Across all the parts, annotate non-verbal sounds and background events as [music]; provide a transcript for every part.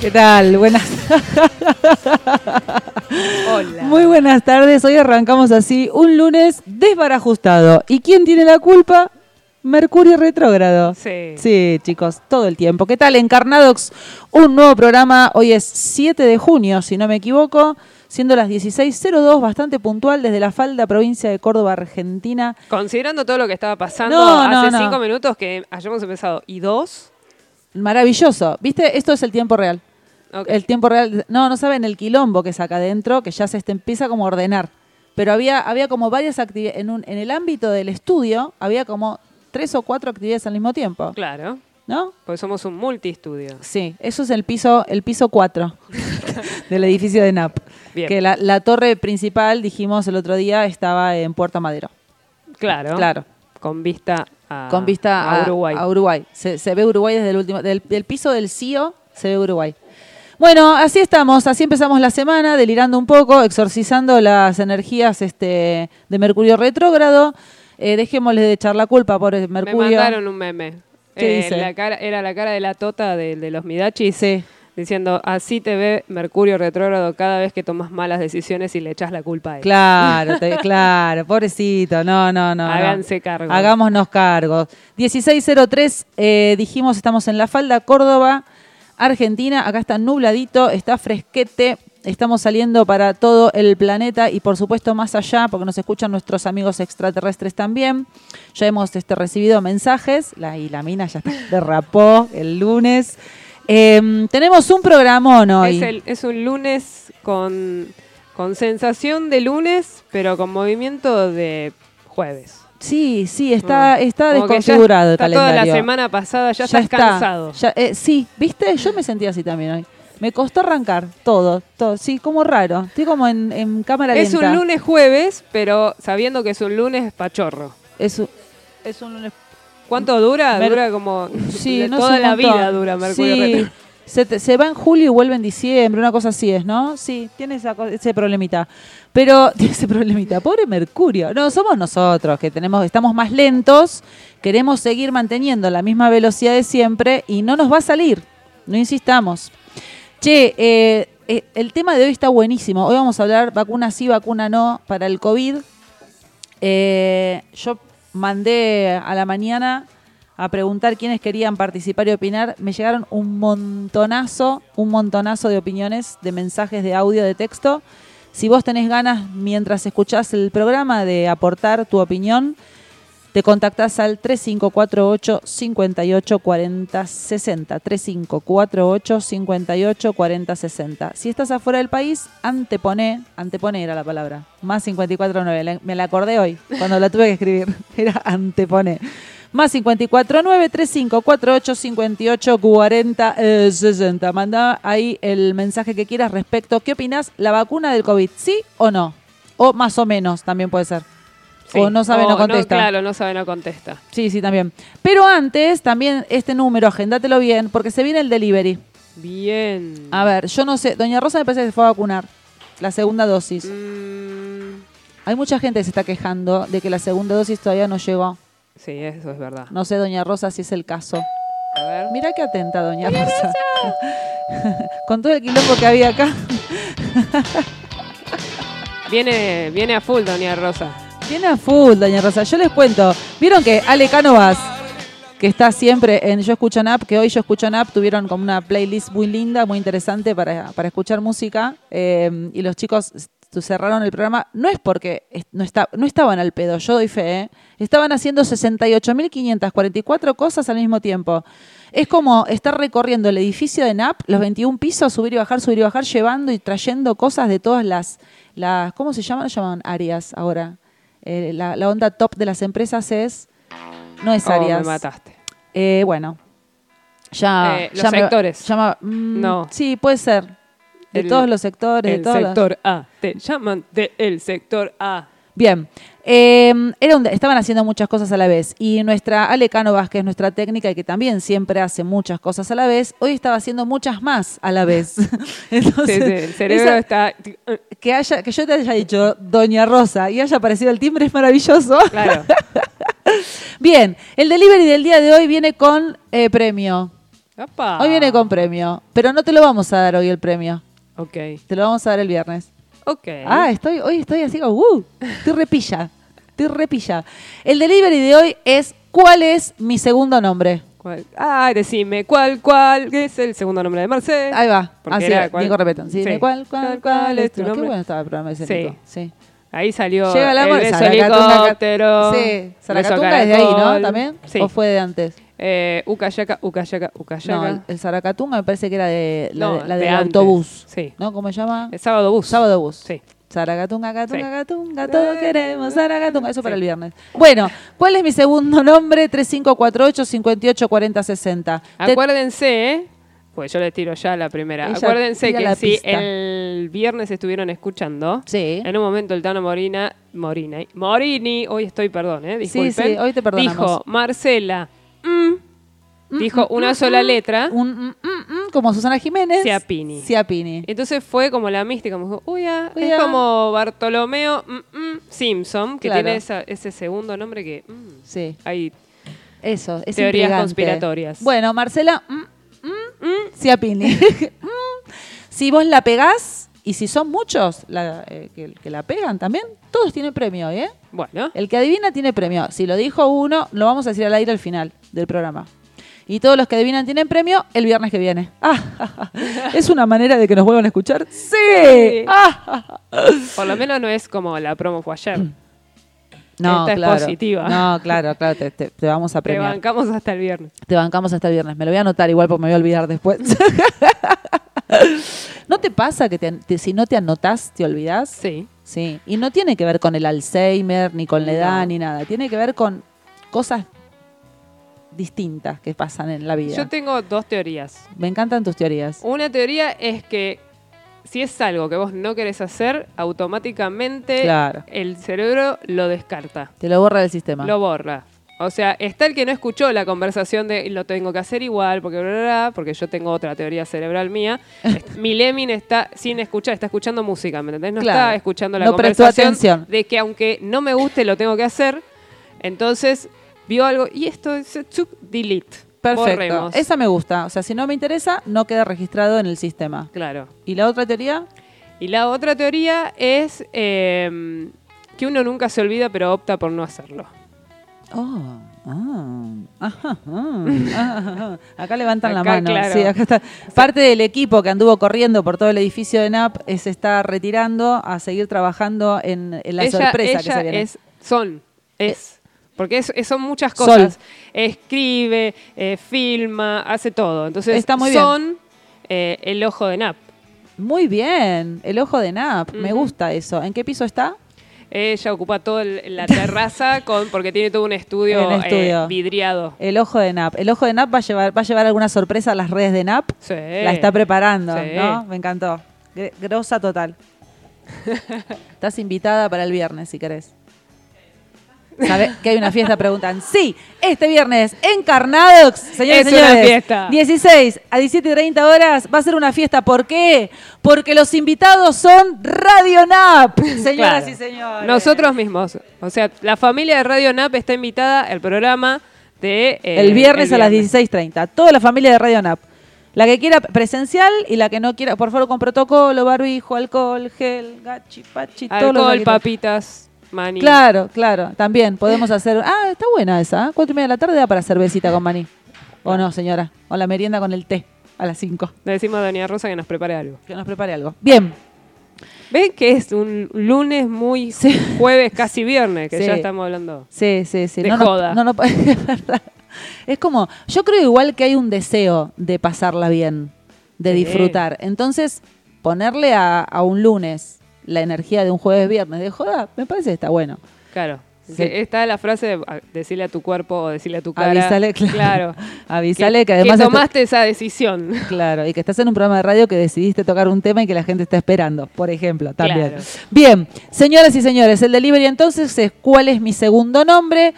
¿Qué tal? Buenas. Hola. Muy buenas tardes. Hoy arrancamos así un lunes desbarajustado. ¿Y quién tiene la culpa? Mercurio retrógrado. Sí. Sí, chicos, todo el tiempo. ¿Qué tal? Encarnadox, un nuevo programa. Hoy es 7 de junio, si no me equivoco, siendo las 16.02, bastante puntual desde la falda provincia de Córdoba, Argentina. Considerando todo lo que estaba pasando No, no, hace no. cinco minutos que hayamos empezado y dos. Maravilloso. ¿Viste? Esto es el tiempo real. El tiempo real. No, no saben el quilombo que saca adentro, que ya se este- empieza como a ordenar. Pero había, había como varias actividades. En, un- en el ámbito del estudio, había como tres o cuatro actividades al mismo tiempo. Claro, ¿No? porque somos un multiestudio. Sí, eso es el piso, el piso 4 [laughs] del edificio de NAP. Bien. Que la, la torre principal, dijimos el otro día, estaba en Puerto Madero. Claro. Claro. Con vista a, con vista a Uruguay. a Uruguay. Se, se ve Uruguay desde el último, del, del piso del CIO se ve Uruguay. Bueno, así estamos, así empezamos la semana, delirando un poco, exorcizando las energías este, de Mercurio retrógrado. Eh, dejémosle de echar la culpa por Me Mercurio. mandaron un meme. ¿Qué Eh, dice? la cara, era la cara de la tota de, de los Midachis. Sí. Diciendo, así te ve Mercurio retrógrado cada vez que tomas malas decisiones y le echas la culpa a él. Claro, te- [laughs] claro, pobrecito, no, no, no. no. Háganse cargo. Hagámonos cargo. 1603, eh, dijimos, estamos en La Falda, Córdoba, Argentina. Acá está nubladito, está fresquete. Estamos saliendo para todo el planeta y por supuesto más allá, porque nos escuchan nuestros amigos extraterrestres también. Ya hemos este, recibido mensajes, la, y la mina ya está, derrapó el lunes. Em, tenemos un programón hoy. Es, el- es un lunes con, con sensación de lunes, pero con movimiento de jueves. Sí, sí, está, está Mm. Como que ya desconfigurado el está calendario. Toda la semana pasada ya, estás está. cansado. Ya, eh, sí, ¿viste? Yo me sentía así también hoy. Me costó arrancar todo, todo. Sí, como raro. Estoy como en, en cámara Es lenta. un lunes jueves, pero sabiendo que es un lunes pachorro. Es un, es un lunes. ¿Cuánto dura? Mer- dura como [laughs] Sí, no toda la montón. vida dura Mercurio Sí. Se, te- se va en julio y vuelve en diciembre, una cosa así es, ¿no? Sí, tiene esa ese problemita. Pero [laughs] tiene ese problemita. Pobre Mercurio. No, somos nosotros que tenemos, estamos más lentos, queremos seguir manteniendo la misma velocidad de siempre y no nos va a salir. No insistamos. Che, eh, eh, el tema de hoy está buenísimo. Hoy vamos a hablar vacuna sí, vacuna no para el COVID. Eh, yo mandé a la mañana a preguntar quiénes querían participar y opinar. Me llegaron un montonazo, un montonazo de opiniones, de mensajes de audio, de texto. Si vos tenés ganas, mientras escuchás el programa, de aportar tu opinión, te contactás al 3548 58 40 60. 3548 58 40 60. Si estás afuera del país, antepone, antepone era la palabra. Más 549, la- me la acordé hoy cuando la tuve que escribir. [laughs] Era antepone. Más 549 3548 58 40 eh, 60. Manda ahí el mensaje que quieras respecto. ¿Qué opinas? ¿La vacuna del COVID? ¿Sí o no? O más o menos también puede ser. Sí. O no sabe, no contesta. claro, no sabe, no contesta. Sí, sí, también. Pero antes, también este número, agéndatelo bien, porque se viene el delivery. Bien. A ver, yo no sé, Doña Rosa me parece que se fue a vacunar la segunda dosis. Mm, Hay mucha gente que se está quejando de que la segunda dosis todavía no llegó. Sí, eso es verdad. No sé, Doña Rosa, si es el caso. A ver. Mira qué atenta, Doña Rosa. [laughs] Con todo el quilombo que había acá. Viene, viene a full, Doña Rosa. Tiene a full, Doña Rosa. Yo les cuento. ¿Vieron que Ale Cánovas, que está siempre en Yo Escucho Nap, que hoy Yo Escucho Nap tuvieron como una playlist muy linda, muy interesante para, para escuchar música, eh, y los chicos cerraron el programa, no es porque no, está, no estaban al pedo, yo doy fe, ¿eh? estaban haciendo 68.544 cosas al mismo tiempo. Es como estar recorriendo el edificio de NAP, los 21 pisos, subir y bajar, subir y bajar, llevando y trayendo cosas de todas las, las ¿cómo se llaman? llaman áreas ahora. Eh, la, la onda top de las empresas es, no es Oh, áreas. me mataste. Eh, bueno, ya. Eh, ya los me- sectores. ya me- mm, No. Sí, puede ser. De El- todos los sectores, de El todos los- sector A. Te llaman de el sector A. Bien. Eh, era un- estaban haciendo muchas cosas a la vez. Y nuestra Ale Cánovas, que es nuestra técnica y que también siempre hace muchas cosas a la vez, hoy estaba haciendo muchas más a la vez. [laughs] [laughs] Entonces, sí, el cerebro esa- está. que, haya, que yo te haya dicho Doña Rosa y haya aparecido el timbre es maravilloso. Claro. [laughs] Bien, el delivery del día de hoy viene con eh, premio. Apa. Hoy viene con premio, pero no te lo vamos a dar hoy el premio. Ok. Te lo vamos a dar el viernes. Ok. Ah, estoy, hoy estoy así como, uh, estoy repilla, estoy repilla. El delivery de hoy es, ¿cuál es mi segundo nombre? ¿Cuál? Ay, decime, ¿cuál, cuál es el segundo nombre de Marcel? Ahí va, Porque así, era cuál- Diego Repetón. Sí, Sí. ¿Cuál, cuál, cuál es tu nombre? Qué bueno estaba el programa Sí. escénico. Sí. Ahí salió Llega el amor, el helicóptero. Sí, Zaracatunga es de ahí, ¿no? ¿También? Sí. ¿O fue de antes? Eh, Ucayaka, Ucayaka, No, Ucayaka. el, Zaracatunga me parece que era de la, No, de- la de del autobús. Sí. ¿No? ¿Cómo se llama? El sábado bus. Sábado bus. Sí. Zaracatunga, catunga, Sí. catunga, todos queremos Zaracatunga. Eso para el viernes. Bueno, ¿cuál es mi segundo nombre? 3548 58 40 60. Te- Acuérdense, ¿eh? Pues yo les tiro ya la primera. Ella Acuérdense que si pista. el viernes estuvieron escuchando, Sí. en un momento el Tano Morina, Morina, Morini, hoy estoy, perdón, ¿eh? Sí, Disculpen. sí, hoy te perdonamos. Dijo, Marcela, mm, dijo una sola letra, Un, mm, mm, mm, como Susana Jiménez. Ciapini. Ciapini. Entonces fue como la mística, como uy, ah, Uy, es ah. como Bartolomeo mm, mm, Simpson, que Claro. tiene esa- ese segundo nombre que mm, Sí, hay eso. Es Teorías intrigante. conspiratorias. Bueno, Marcela. mm, mm, Ciapini. [laughs] Mm. si vos la pegás, y si son muchos la- eh, que, que la pegan también, todos tienen premio hoy, ¿eh? bueno. El que adivina tiene premio. Si lo dijo uno, lo vamos a decir al aire al final del programa. Y todos los que adivinan tienen premio el viernes que viene. Ah, [laughs] ¿Es una manera de que nos vuelvan a escuchar? ¡Sí! Ah, Por lo menos no es como la promo fue ayer. no, Esta es claro. positiva. No, claro, claro, te, te- te vamos a Te premiar. bancamos hasta el viernes. Te bancamos hasta el viernes. Me lo voy a anotar igual porque me voy a olvidar después. [laughs] ¿No te pasa que te- te- si no te anotás, te olvidás? Sí. Sí. Y no tiene que ver con el Alzheimer, ni con la edad, No. ni nada. Tiene que ver con cosas distintas que pasan en la vida. Yo tengo dos teorías. Me encantan tus teorías. Una teoría es que si es algo que vos no querés hacer, automáticamente Claro. el cerebro lo descarta, Te lo borra del sistema. lo borra. O sea, está el que no escuchó la conversación de lo tengo que hacer igual, porque bla, bla, bla, porque yo tengo otra teoría cerebral mía. [laughs] Est- Mi Lemin está sin escuchar, está escuchando música, ¿me entendés? No Claro. está escuchando la No conversación atención. de que aunque no me guste, lo tengo que hacer. Entonces, vio algo y esto es delete. Perfecto. Borremos. Esa me gusta. O sea, si no me interesa, no queda registrado en el sistema. Claro. ¿Y la otra teoría? Y la otra teoría es eh, que uno nunca se olvida, pero opta por no hacerlo. Oh, ah, ajá, ah, ajá. Acá levantan la mano. claro. Sí, acá está. Parte del equipo que anduvo corriendo por todo el edificio de NAP eh, se está retirando a seguir trabajando en, en la ella sorpresa que se viene. es, son, es. Porque es, son muchas Sol. cosas. Escribe, eh, filma, hace todo. Entonces, Está muy bien. son eh, el ojo de Nap. Muy bien, el ojo de NAP. Me gusta eso. ¿En qué piso está? Ella ocupa toda la terraza con porque tiene todo un estudio, Un estudio. eh, vidriado. El ojo de NAP. El ojo de NAP va a llevar, va a llevar alguna sorpresa a las redes de NAP. Sí. La está preparando, Sí. ¿no? Me encantó. Gr- Grosa total. [laughs] Estás invitada para el viernes, si querés. ¿Sabés que hay una fiesta? Preguntan. Sí, este viernes en Carnadox, señores y Es una señores. fiesta. 16 a 17 y 30 horas va a ser una fiesta. ¿Por qué? Porque los invitados son Radio NAP, señoras Claro. y señores. Nosotros mismos. O sea, la familia de Radio NAP está invitada al programa de... eh, el viernes a las viernes. 16.30. Toda la familia de Radio NAP. La que quiera presencial y la que no quiera, por favor, con protocolo, barbijo, alcohol, gel, gachi, pachi, todo lo que Alcohol, papitas, maní. Claro, claro, también podemos hacer. Ah, está buena esa. ¿eh? Cuatro y media de la tarde da para cervecita con maní. ¿O no, señora? O la merienda con el té a las cinco. Le decimos a Doña Rosa que nos prepare algo. Que nos prepare algo. Bien. ¿Ven que es un lunes muy Sí. jueves, casi viernes, que Sí. ya estamos hablando? Sí, sí, sí. De no joda. no, no, [laughs] es verdad. Es como, yo creo igual que hay un deseo de pasarla bien, de Sí. disfrutar. Entonces, ponerle a, a un lunes la energía de un jueves viernes de joda, me parece que está bueno. Claro. Sí. Que Está la frase de a- decirle a tu cuerpo o decirle a tu cara. Avísale, [laughs] claro. Claro. Avísale que, además está- tomaste esa decisión. [laughs] Claro, y que estás en un programa de radio que decidiste tocar un tema y que la gente está esperando, por ejemplo, también. Claro. Bien, señoras y señores, el delivery entonces es ¿cuál es mi segundo nombre?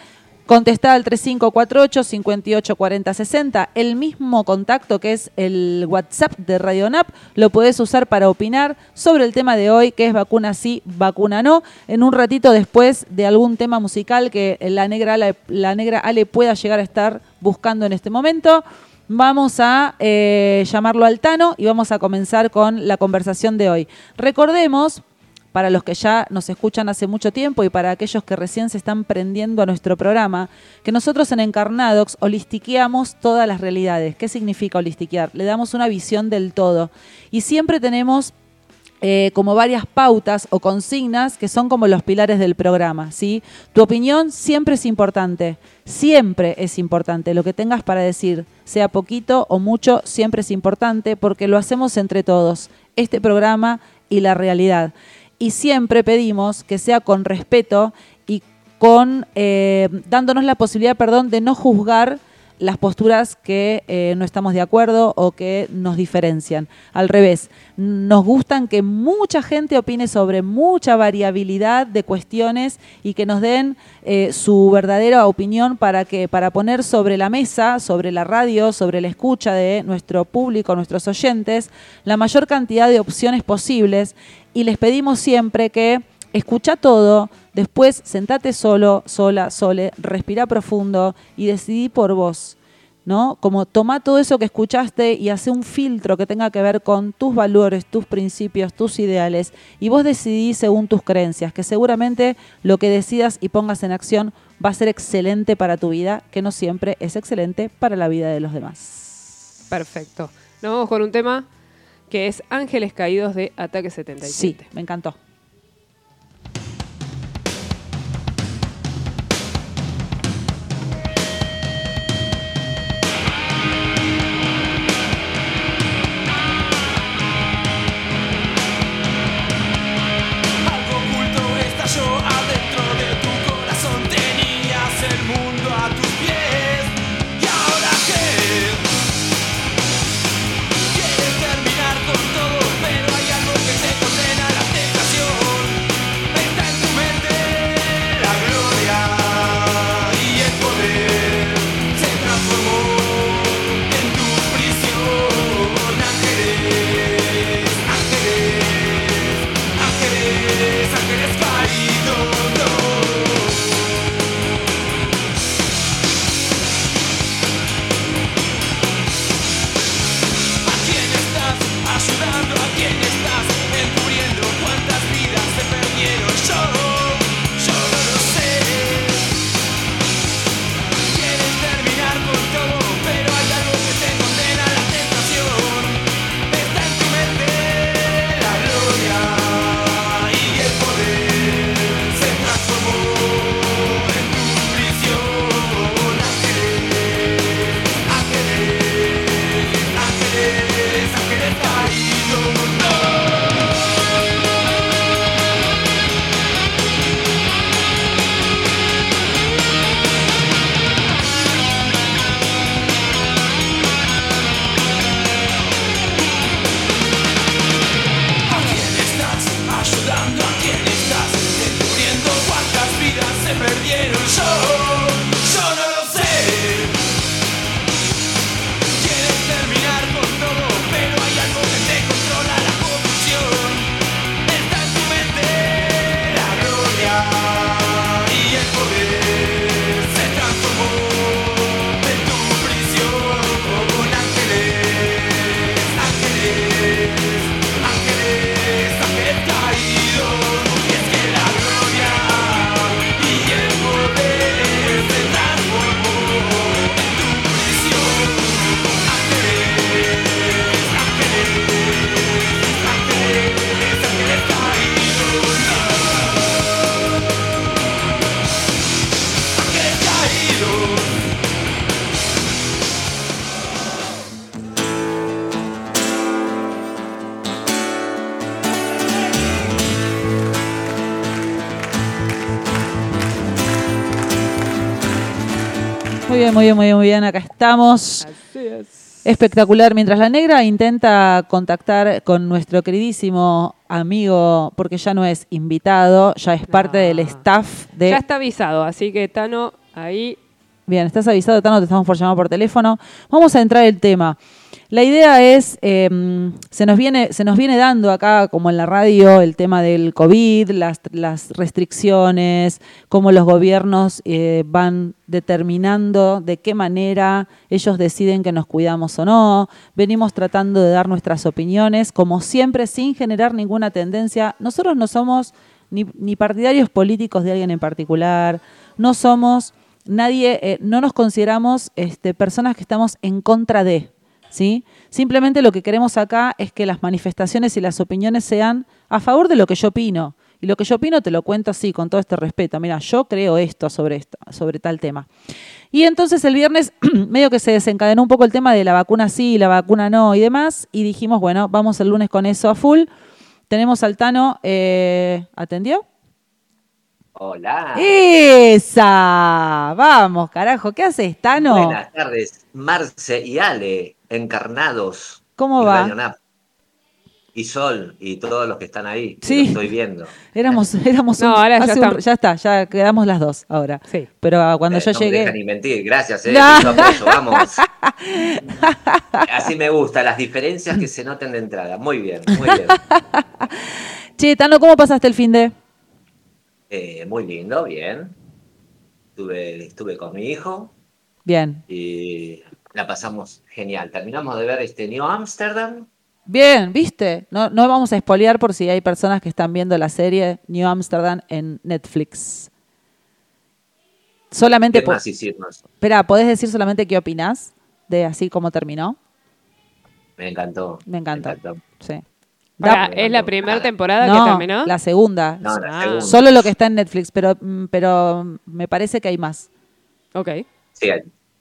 Contestá al 3548 584060 El mismo contacto que es el WhatsApp de Radio NAP lo podés usar para opinar sobre el tema de hoy, que es vacuna sí, vacuna no. En un ratito después de algún tema musical que la negra Ale, la negra Ale pueda llegar a estar buscando en este momento. Vamos a eh, llamarlo al Tano y vamos a comenzar con la conversación de hoy. Recordemos, para los que ya nos escuchan hace mucho tiempo y para aquellos que recién se están prendiendo a nuestro programa, que nosotros en Encarnadox holistiqueamos todas las realidades. ¿Qué significa holistiquear? Le damos una visión del todo. Y siempre tenemos eh, como varias pautas o consignas que son como los pilares del programa. ¿sí? Tu opinión siempre es importante, siempre es importante. Lo que tengas para decir, sea poquito o mucho, siempre es importante porque lo hacemos entre todos, este programa y la realidad. Y siempre pedimos que sea con respeto y con eh, dándonos la posibilidad, perdón, de no juzgar las posturas que eh, no estamos de acuerdo o que nos diferencian. Al revés, nos gustan que mucha gente opine sobre mucha variabilidad de cuestiones y que nos den eh, su verdadera opinión para que para poner sobre la mesa, sobre la radio, sobre la escucha de nuestro público, nuestros oyentes, la mayor cantidad de opciones posibles y les pedimos siempre que escucha todo, después sentate solo, sola, sole, respira profundo y decidí por vos. ¿No? Como toma todo eso que escuchaste y hace un filtro que tenga que ver con tus valores, tus principios, tus ideales, y vos decidís según tus creencias, que seguramente lo que decidas y pongas en acción va a ser excelente para tu vida, que no siempre es excelente para la vida de los demás. Perfecto. Nos vamos con un tema que es Ángeles Caídos de Ataque 77. Sí, me encantó. Bien, muy bien, muy bien, muy bien. Acá estamos. Así es. Espectacular. Mientras la negra intenta contactar con nuestro queridísimo amigo, porque ya no es invitado, ya es parte del staff de. Ya está avisado, así que Tano, ahí Bien, estás avisado, Tano, te estamos por llamar por teléfono. Vamos a entrar el tema. La idea es, eh, se, nos viene, se nos viene dando acá, como en la radio, el tema del COVID, las, restricciones, cómo los gobiernos eh, van determinando de qué manera ellos deciden que nos cuidamos o no. Venimos tratando de dar nuestras opiniones, como siempre, sin generar ninguna tendencia. Nosotros no somos ni, ni partidarios políticos de alguien en particular, no somos nadie, eh, no nos consideramos este, personas que estamos en contra de, ¿sí? Simplemente lo que queremos acá es que las manifestaciones y las opiniones sean a favor de lo que yo opino. Y lo que yo opino te lo cuento así, con todo este respeto. Mira, yo creo esto sobre, esto, sobre tal tema. Y entonces el viernes [clears throat] medio que se desencadenó un poco el tema de la vacuna sí, la vacuna no y demás. Y dijimos, bueno, vamos el lunes con eso a full. Tenemos al Tano, eh, ¿atendió? Hola. ¡Esa! Vamos, carajo, ¿qué haces, Tano? Buenas tardes, Marce y Ale, encarnados. ¿Cómo y va? Radio Nap. Y Sol, y todos los que están ahí. Sí. lo estoy viendo. [laughs] Éramos, [laughs] éramos No, un- ahora ya un- está, ya quedamos las dos ahora. Sí. Pero ah, cuando Eh, yo no me llegué. dejan ni mentir, gracias, eh. [laughs] No. lindo apoyo, vamos. Así me gusta, las diferencias que se noten de entrada. Muy bien, muy bien. Che, Tano, ¿cómo pasaste el fin de? Eh, muy lindo, bien. Estuve, estuve con mi hijo Bien. y la pasamos genial. Terminamos de ver este New Amsterdam. Bien, ¿viste? No, no vamos a espolear por si hay personas que están viendo la serie New Amsterdam en Netflix. Solamente. ¿Qué más hicimos? Espera, ¿podés decir solamente qué opinás de así como terminó? Me encantó. Me encantó. encantó. Sí. Ahora, ¿es la primera Nada. temporada no, que terminó? la segunda. No, la Ah. segunda. Solo lo que está en Netflix, pero, mm, pero me parece que hay más. Ok. Sí,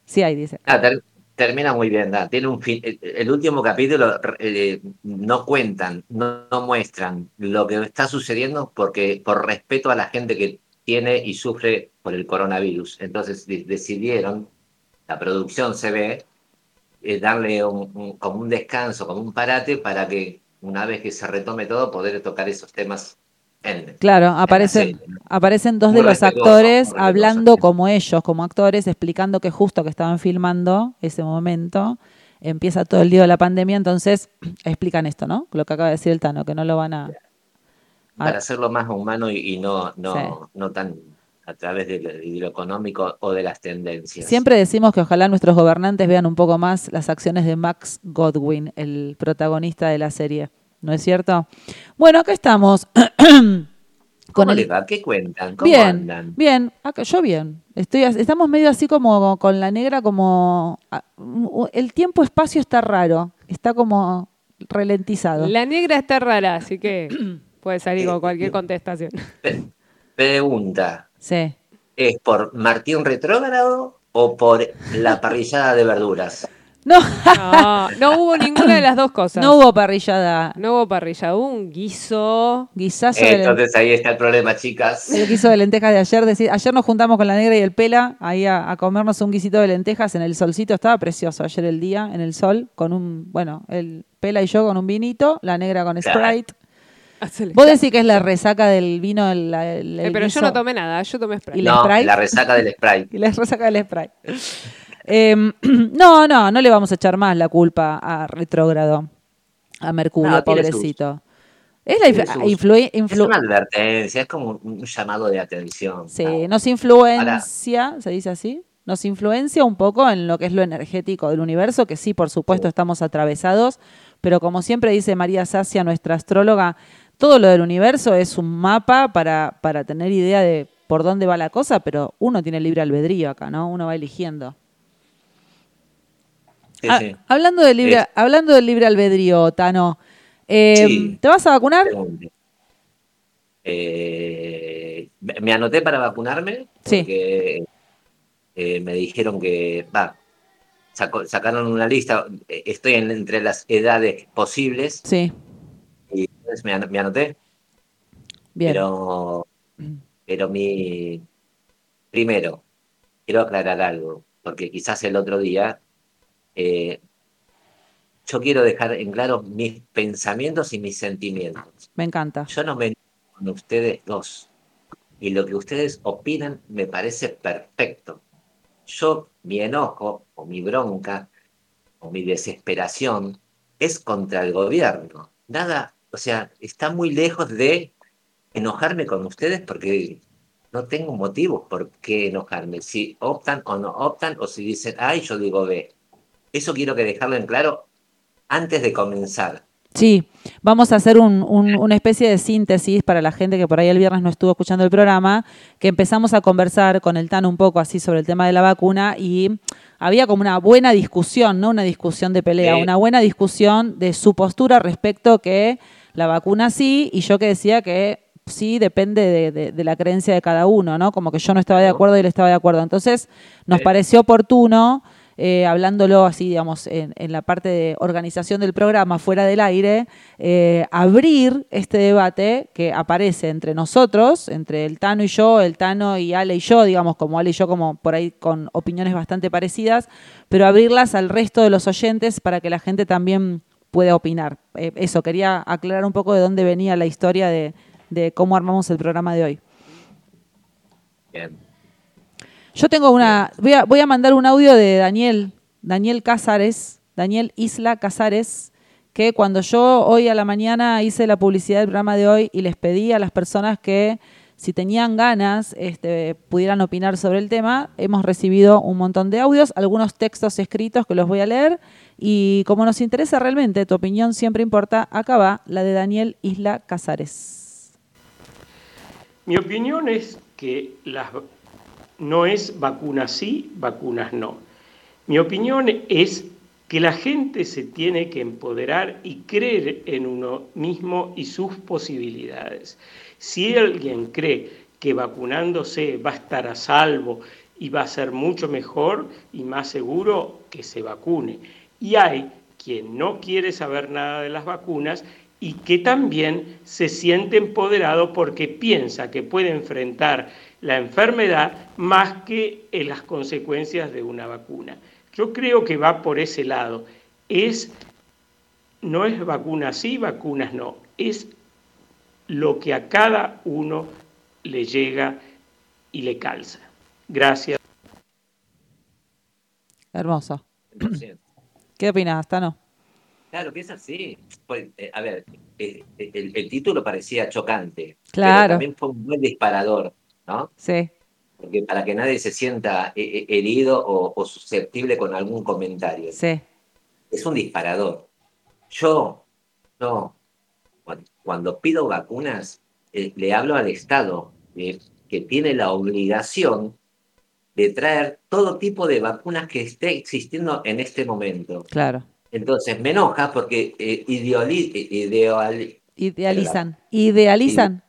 Sí hay, dice. Ah, ter- termina muy bien, da. tiene un fin. El, último capítulo eh, no cuentan, no, no muestran lo que está sucediendo porque por respeto a la gente que tiene y sufre por el coronavirus. Entonces de- decidieron, la producción se ve, eh, darle un- como un descanso, como un parate para que una vez que se retome todo, poder tocar esos temas Claro, la aparecen, aparecen dos Muy de los actores hablando como ellos, como actores, explicando que justo que estaban filmando ese momento, empieza todo el lío de la pandemia, entonces [clears throat] explican esto, ¿no? Lo que acaba de decir el Tano, que no lo van a... a- para hacerlo más humano y, y no, no, Sí. no tan a través de lo, de lo económico o de las tendencias. Siempre decimos que ojalá nuestros gobernantes vean un poco más las acciones de Max Godwin, el protagonista de la serie. ¿No es cierto? Bueno, acá estamos. [clears throat] ¿Cómo el- les va? ¿Qué cuentan? ¿Cómo Bien, andan? bien, acá, yo bien. Estoy, estamos medio así como con la negra, como el tiempo-espacio está raro, está como ralentizado. La negra está rara, así que [clears throat] puede salir con Eh, cualquier eh. contestación. Pregunta, Sí. ¿es por Martín Retrógrado o por la parrillada de verduras? No, No, no hubo ninguna de las dos cosas. no hubo parrillada. No hubo parrilla, hubo un guiso. Guisazo Entonces ahí está el problema, chicas. el guiso de lentejas de ayer. Decir, ayer nos juntamos con la negra y el pela ahí a, a comernos un guisito de lentejas en el solcito. Estaba precioso ayer el día en el sol, con un, bueno, el pela y yo con un vinito, la negra con. Sprite. Vos decís que es la resaca del vino, el, el- el Eh, pero guiso? yo no tomé nada, yo tomé spray. ¿Y la No, Sprite? la resaca del spray. [laughs] Y la resaca del spray. Em, [clears throat] no, no, no le vamos a echar más la culpa a retrógrado, a Mercurio, No, pobrecito. Es la influ- Es una advertencia, es como un llamado de atención. sí, nos influencia, se dice así, nos influencia un poco en lo que es lo energético del universo, que sí, por supuesto, Sí. estamos atravesados, pero como siempre dice María Sacia, nuestra astróloga, todo lo del universo es un mapa para, para tener idea de por dónde va la cosa, pero uno tiene libre albedrío acá, ¿no? Uno va eligiendo. Sí, Ah, sí. Hablando de libre, Es- hablando del libre albedrío, Tano, eh, Sí. ¿te vas a vacunar? Eh, me me anoté para vacunarme porque eh, me dijeron que, va, sacó- sacaron una lista, eh, estoy en- entre las edades posibles Sí, y entonces me, an- me anoté, bien. pero, pero mi, primero, quiero aclarar algo, porque quizás el otro día eh, yo quiero dejar en claro mis pensamientos y mis sentimientos. Me encanta. Yo no me enojo con ustedes dos. Y lo que ustedes opinan me parece perfecto. Yo, mi enojo o mi bronca o mi desesperación es contra el gobierno. Nada, o sea, está muy lejos de enojarme con ustedes porque no tengo motivos por qué enojarme. Si optan o no optan, o si dicen A y yo digo B. Eso quiero que dejarlo en claro antes de comenzar. Sí, vamos a hacer un- un- una especie de síntesis para la gente que por ahí el viernes no estuvo escuchando el programa, que empezamos a conversar con el TAN un poco así sobre el tema de la vacuna y había como una buena discusión, no una discusión de pelea, Sí. una buena discusión de su postura respecto que la vacuna sí y yo que decía que sí depende de, de- de la creencia de cada uno, ¿no? Como que yo no estaba de acuerdo y él estaba de acuerdo. Entonces nos Sí. pareció oportuno eh, hablándolo así, digamos, en, la parte de organización del programa, fuera del aire, eh, abrir este debate que aparece entre nosotros, entre el Tano y yo, el Tano y Ale y yo, digamos, como Ale y yo, como por ahí con opiniones bastante parecidas, pero abrirlas al resto de los oyentes para que la gente también pueda opinar. Eh, eso, quería aclarar un poco de dónde venía la historia de, de cómo armamos el programa de hoy. Bien. Yo tengo una. Voy a, voy a mandar un audio de Daniel, Daniel Cázares, Daniel Isla Cázares, que cuando yo hoy a la mañana hice la publicidad del programa de hoy y les pedí a las personas que si tenían ganas este, pudieran opinar sobre el tema, hemos recibido un montón de audios, algunos textos escritos que los voy a leer y como nos interesa realmente, tu opinión siempre importa, acá va la de Daniel Isla Cázares. Mi opinión es que las, no es vacunas sí, vacunas no. Mi opinión es que la gente se tiene que empoderar y creer en uno mismo y sus posibilidades. Si alguien cree que vacunándose va a estar a salvo y va a ser mucho mejor y más seguro, que se vacune. Y hay quien no quiere saber nada de las vacunas y que también se siente empoderado porque piensa que puede enfrentar la enfermedad más que en las consecuencias de una vacuna. Yo creo que va por ese lado. Es, no es vacunas sí, vacunas no. Es lo que a cada uno le llega y le calza. Gracias. Hermoso. 100%. ¿Qué opinas, Tano? Claro que es así. Pues, eh, a ver, eh, el, el título parecía chocante. Claro. Pero también fue un buen disparador, ¿no? Sí, Porque para que nadie se sienta eh, eh, herido o, o susceptible con algún comentario. sí. Es un disparador. Yo, yo, cuan- cuando pido vacunas, eh, le hablo al Estado, eh, que tiene la obligación de traer todo tipo de vacunas que esté existiendo en este momento. Claro. Entonces me enoja porque eh. Idealizan. idealizan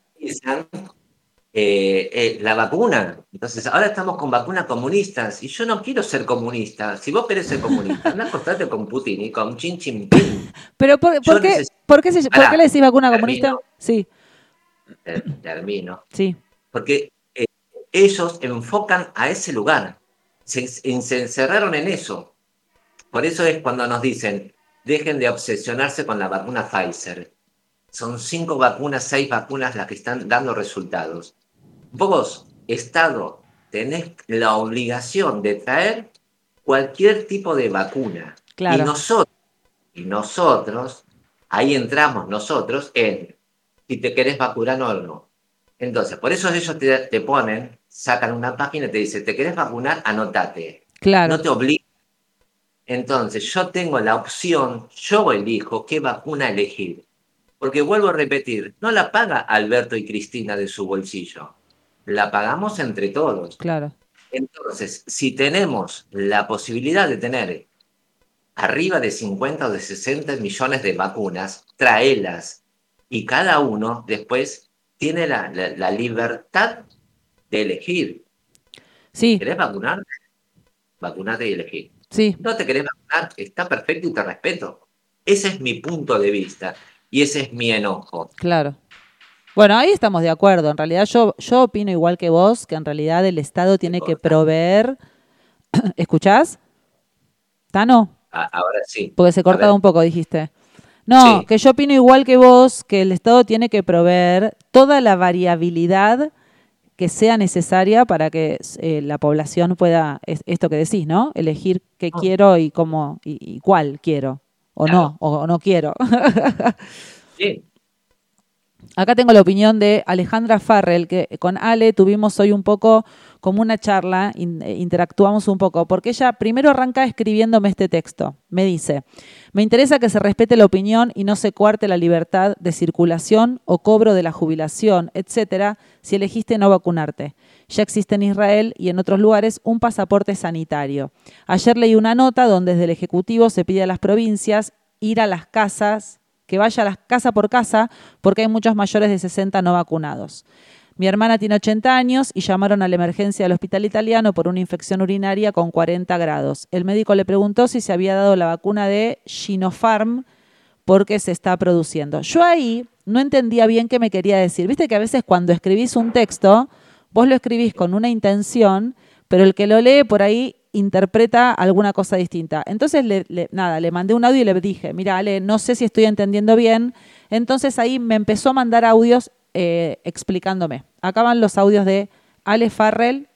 eh, eh, la vacuna. Entonces ahora estamos con vacunas comunistas y yo no quiero ser comunista. Si vos querés ser comunista, anda a acostarte con Putin y con Xi Jinping. Pero ¿por, qué, por, qué se- por Pará, qué le decís vacuna comunista? termino. Sí, termino. sí. Porque eh, ellos enfocan a ese lugar. Se, se encerraron en eso. Por eso es cuando nos dicen, dejen de obsesionarse con la vacuna Pfizer. Son cinco vacunas, seis vacunas las que están dando resultados. Vos, Estado, tenés la obligación de traer cualquier tipo de vacuna. Claro. Y nosotros, y nosotros, ahí entramos nosotros en si te querés vacunar o no. Entonces, por eso ellos te, te ponen, sacan una página y te dicen, ¿te querés vacunar? Anotate. Claro. No te obligan. Entonces, yo tengo la opción, yo elijo qué vacuna elegir. Porque vuelvo a repetir, no la paga Alberto y Cristina de su bolsillo. La pagamos entre todos. Claro. Entonces, si tenemos la posibilidad de tener arriba de 50 o de 60 millones de vacunas, traelas. Y cada uno después tiene la, la- la libertad de elegir. Sí, ¿Querés vacunar? Vacunate y elegir. sí. No te querés vacunar, está perfecto y te respeto. Ese es mi punto de vista y ese es mi enojo. Claro. Bueno, ahí estamos de acuerdo. En realidad yo, yo opino igual que vos, que en realidad el Estado tiene que proveer... [clears throat] ¿Escuchás? Tano, A- ahora sí. porque se cortaba un poco, dijiste. No, Sí. que yo opino igual que vos, que el Estado tiene que proveer toda la variabilidad que sea necesaria para que eh, la población pueda, es- esto que decís, ¿no? Elegir qué Ah. quiero y cómo, y, y cuál quiero, o Claro. no, o, o no quiero. [laughs] Sí, Acá tengo la opinión de Alejandra Farrell, que con Ale tuvimos hoy un poco como una charla, eh, interactuamos un poco, porque ella primero arranca escribiéndome este texto. Me dice, me interesa que se respete la opinión y no se cuarte la libertad de circulación o cobro de la jubilación, etcétera, si elegiste no vacunarte. Ya existe en Israel y en otros lugares un pasaporte sanitario. Ayer leí una nota donde desde el Ejecutivo se pide a las provincias ir a las casas que vaya a casa por casa porque hay muchos mayores de 60 no vacunados. Mi hermana tiene 80 años y llamaron a la emergencia del hospital italiano por una infección urinaria con 40 grados. El médico le preguntó si se había dado la vacuna de Sinopharm porque se está produciendo. Yo ahí no entendía bien qué me quería decir. Viste que a veces cuando escribís un texto, vos lo escribís con una intención, pero el que lo lee por ahí interpreta alguna cosa distinta. Entonces, le, nada, le mandé un audio y le dije, mira, Ale, no sé si estoy entendiendo bien. Entonces ahí me empezó a mandar audios eh, explicándome. Acá van los audios de Ale Farrell.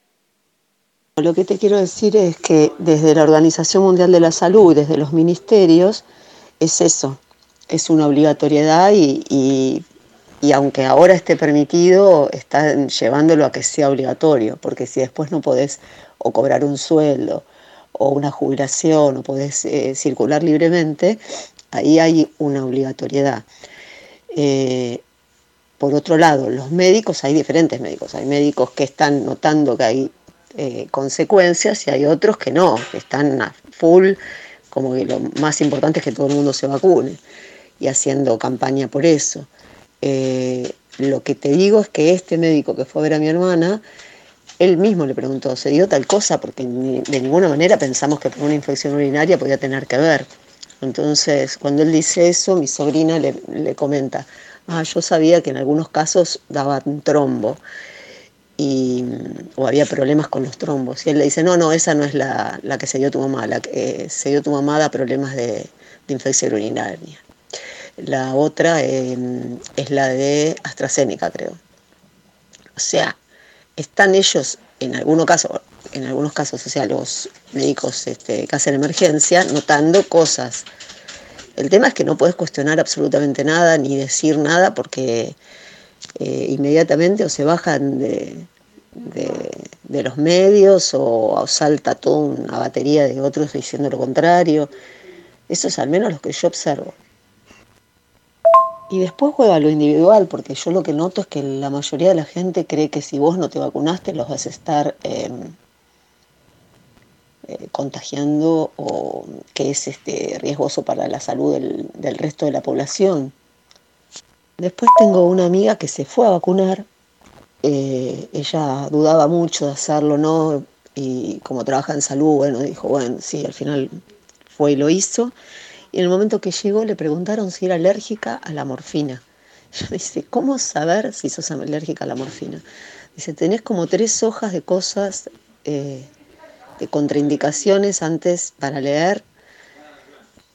Lo que te quiero decir es que desde la Organización Mundial de la Salud desde los ministerios es eso, es una obligatoriedad y, y- y aunque ahora esté permitido, están llevándolo a que sea obligatorio, porque si después no podés o cobrar un sueldo o una jubilación o podés eh, circular libremente, ahí hay una obligatoriedad. Eh, por otro lado, los médicos, hay diferentes médicos. Hay médicos que están notando que hay eh, consecuencias y hay otros que no, que están a full, como que lo más importante es que todo el mundo se vacune y haciendo campaña por eso. Lo que te digo es que este médico que fue a ver a mi hermana, él mismo le preguntó, ¿se dio tal cosa? Porque de ninguna manera pensamos que por una infección urinaria podía tener que ver. Entonces, cuando él dice eso, mi sobrina le, le comenta, ah, yo sabía que en algunos casos daban trombo y, o había problemas con los trombos. Y él le dice, no, no, esa no es la, la que se dio tu mamá, la que eh, se dio tu mamá da problemas de, de infección urinaria. La otra eh, es la de AstraZeneca, creo. O sea, están ellos en algunos casos, en algunos casos, o sea, los médicos este, que hacen emergencia, notando cosas. El tema es que no puedes cuestionar absolutamente nada ni decir nada porque eh, inmediatamente o se bajan de, de- de los medios o salta toda una batería de otros diciendo lo contrario. Eso es al menos lo que yo observo. Y después juega lo individual, porque yo lo que noto es que la mayoría de la gente cree que si vos no te vacunaste los vas a estar eh, eh, contagiando o que es este, riesgoso para la salud del, del resto de la población. Después tengo una amiga que se fue a vacunar, eh, ella dudaba mucho de hacerlo, ¿no? Y como trabaja en salud, bueno, dijo, bueno, sí, al final fue y lo hizo. Y en el momento que llegó le preguntaron si era alérgica a la morfina. Yo [laughs] dice, ¿cómo saber si sos alérgica a la morfina? Dice, tenés como tres hojas de cosas, eh, de contraindicaciones antes para leer.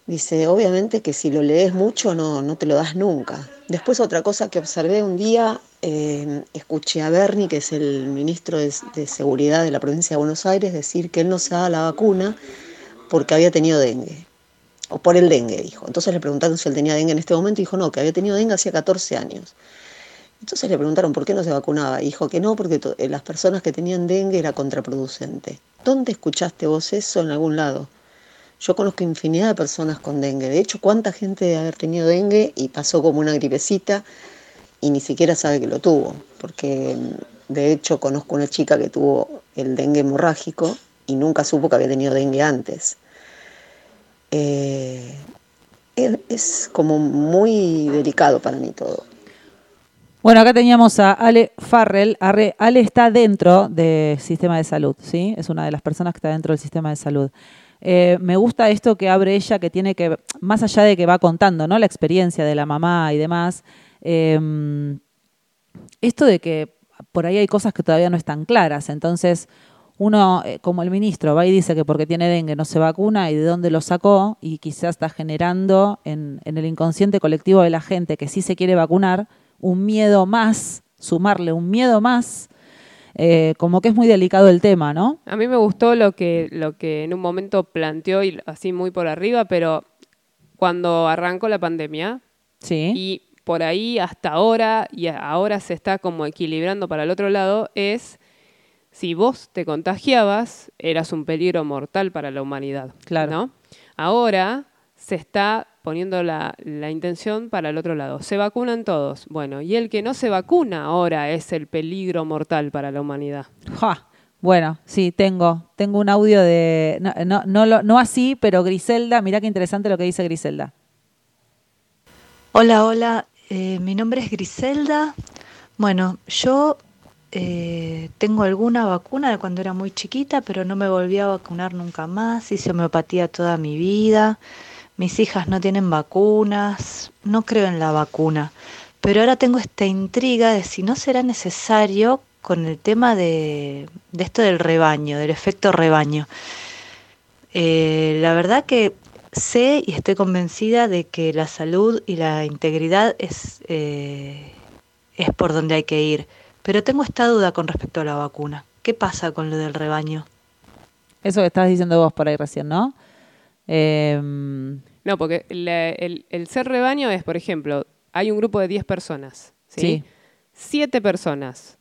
Dice, obviamente que si lo lees mucho no, no te lo das nunca. Después otra cosa que observé un día, eh, escuché a Bernie, que es el ministro de, Seguridad de la provincia de Buenos Aires, decir que él no se daba la vacuna porque había tenido dengue o por el dengue, dijo. Entonces le preguntaron si él tenía dengue en este momento y dijo no, que había tenido dengue hacía 14 años. Entonces le preguntaron por qué no se vacunaba y dijo que no, porque eh, las personas que tenían dengue era contraproducente. ¿Dónde escuchaste vos eso en algún lado? Yo conozco infinidad de personas con dengue. De hecho, ¿cuánta gente de haber tenido dengue y pasó como una gripecita y ni siquiera sabe que lo tuvo? Porque mm, de hecho conozco una chica que tuvo el dengue hemorrágico y nunca supo que había tenido dengue antes. Eh, es, como muy delicado para mí todo. Bueno, acá teníamos a Ale Farrell. Arre- Ale está dentro del sistema de salud, ¿sí? Es una de las personas que está dentro del sistema de salud. Eh, me gusta esto que abre ella, que tiene que, más allá de que va contando, ¿no? La experiencia de la mamá y demás. eh, esto de que por ahí hay cosas que todavía no están claras. Entonces, uno, eh, como el ministro, va y dice que porque tiene dengue no se vacuna y de dónde lo sacó, y quizás está generando en, en el inconsciente colectivo de la gente que sí se quiere vacunar un miedo más, sumarle un miedo más. eh, como que es muy delicado el tema, ¿no? A mí me gustó lo que, lo que en un momento planteó, y así muy por arriba, pero cuando arrancó la pandemia, Sí. y por ahí hasta ahora, y ahora se está como equilibrando para el otro lado, es si vos te contagiabas, eras un peligro mortal para la humanidad. Claro. ¿no? Ahora se está poniendo la, la intención para el otro lado. Se vacunan todos. Bueno, y el que no se vacuna ahora es el peligro mortal para la humanidad. Ja. Bueno, sí, tengo. Tengo un audio de. No, no, no, lo- no así, pero Griselda, mirá qué interesante lo que dice Griselda. Hola, hola, eh, mi nombre es Griselda. Bueno, yo eh, tengo alguna vacuna de cuando era muy chiquita, pero no me volví a vacunar nunca más. Hice homeopatía toda mi vida. Mis hijas no tienen vacunas. No creo en la vacuna. Pero ahora tengo esta intriga de si no será necesario con el tema de, de esto del rebaño, del efecto rebaño. Eh, la verdad que sé y estoy convencida de que la salud y la integridad es, eh, es por donde hay que ir. Pero tengo esta duda con respecto a la vacuna. ¿Qué pasa con lo del rebaño? Eso que estás diciendo vos por ahí recién, ¿no? Em, No, porque la- el, el ser rebaño es, por ejemplo, hay un grupo de 10 personas. ¿sí? Sí. Siete personas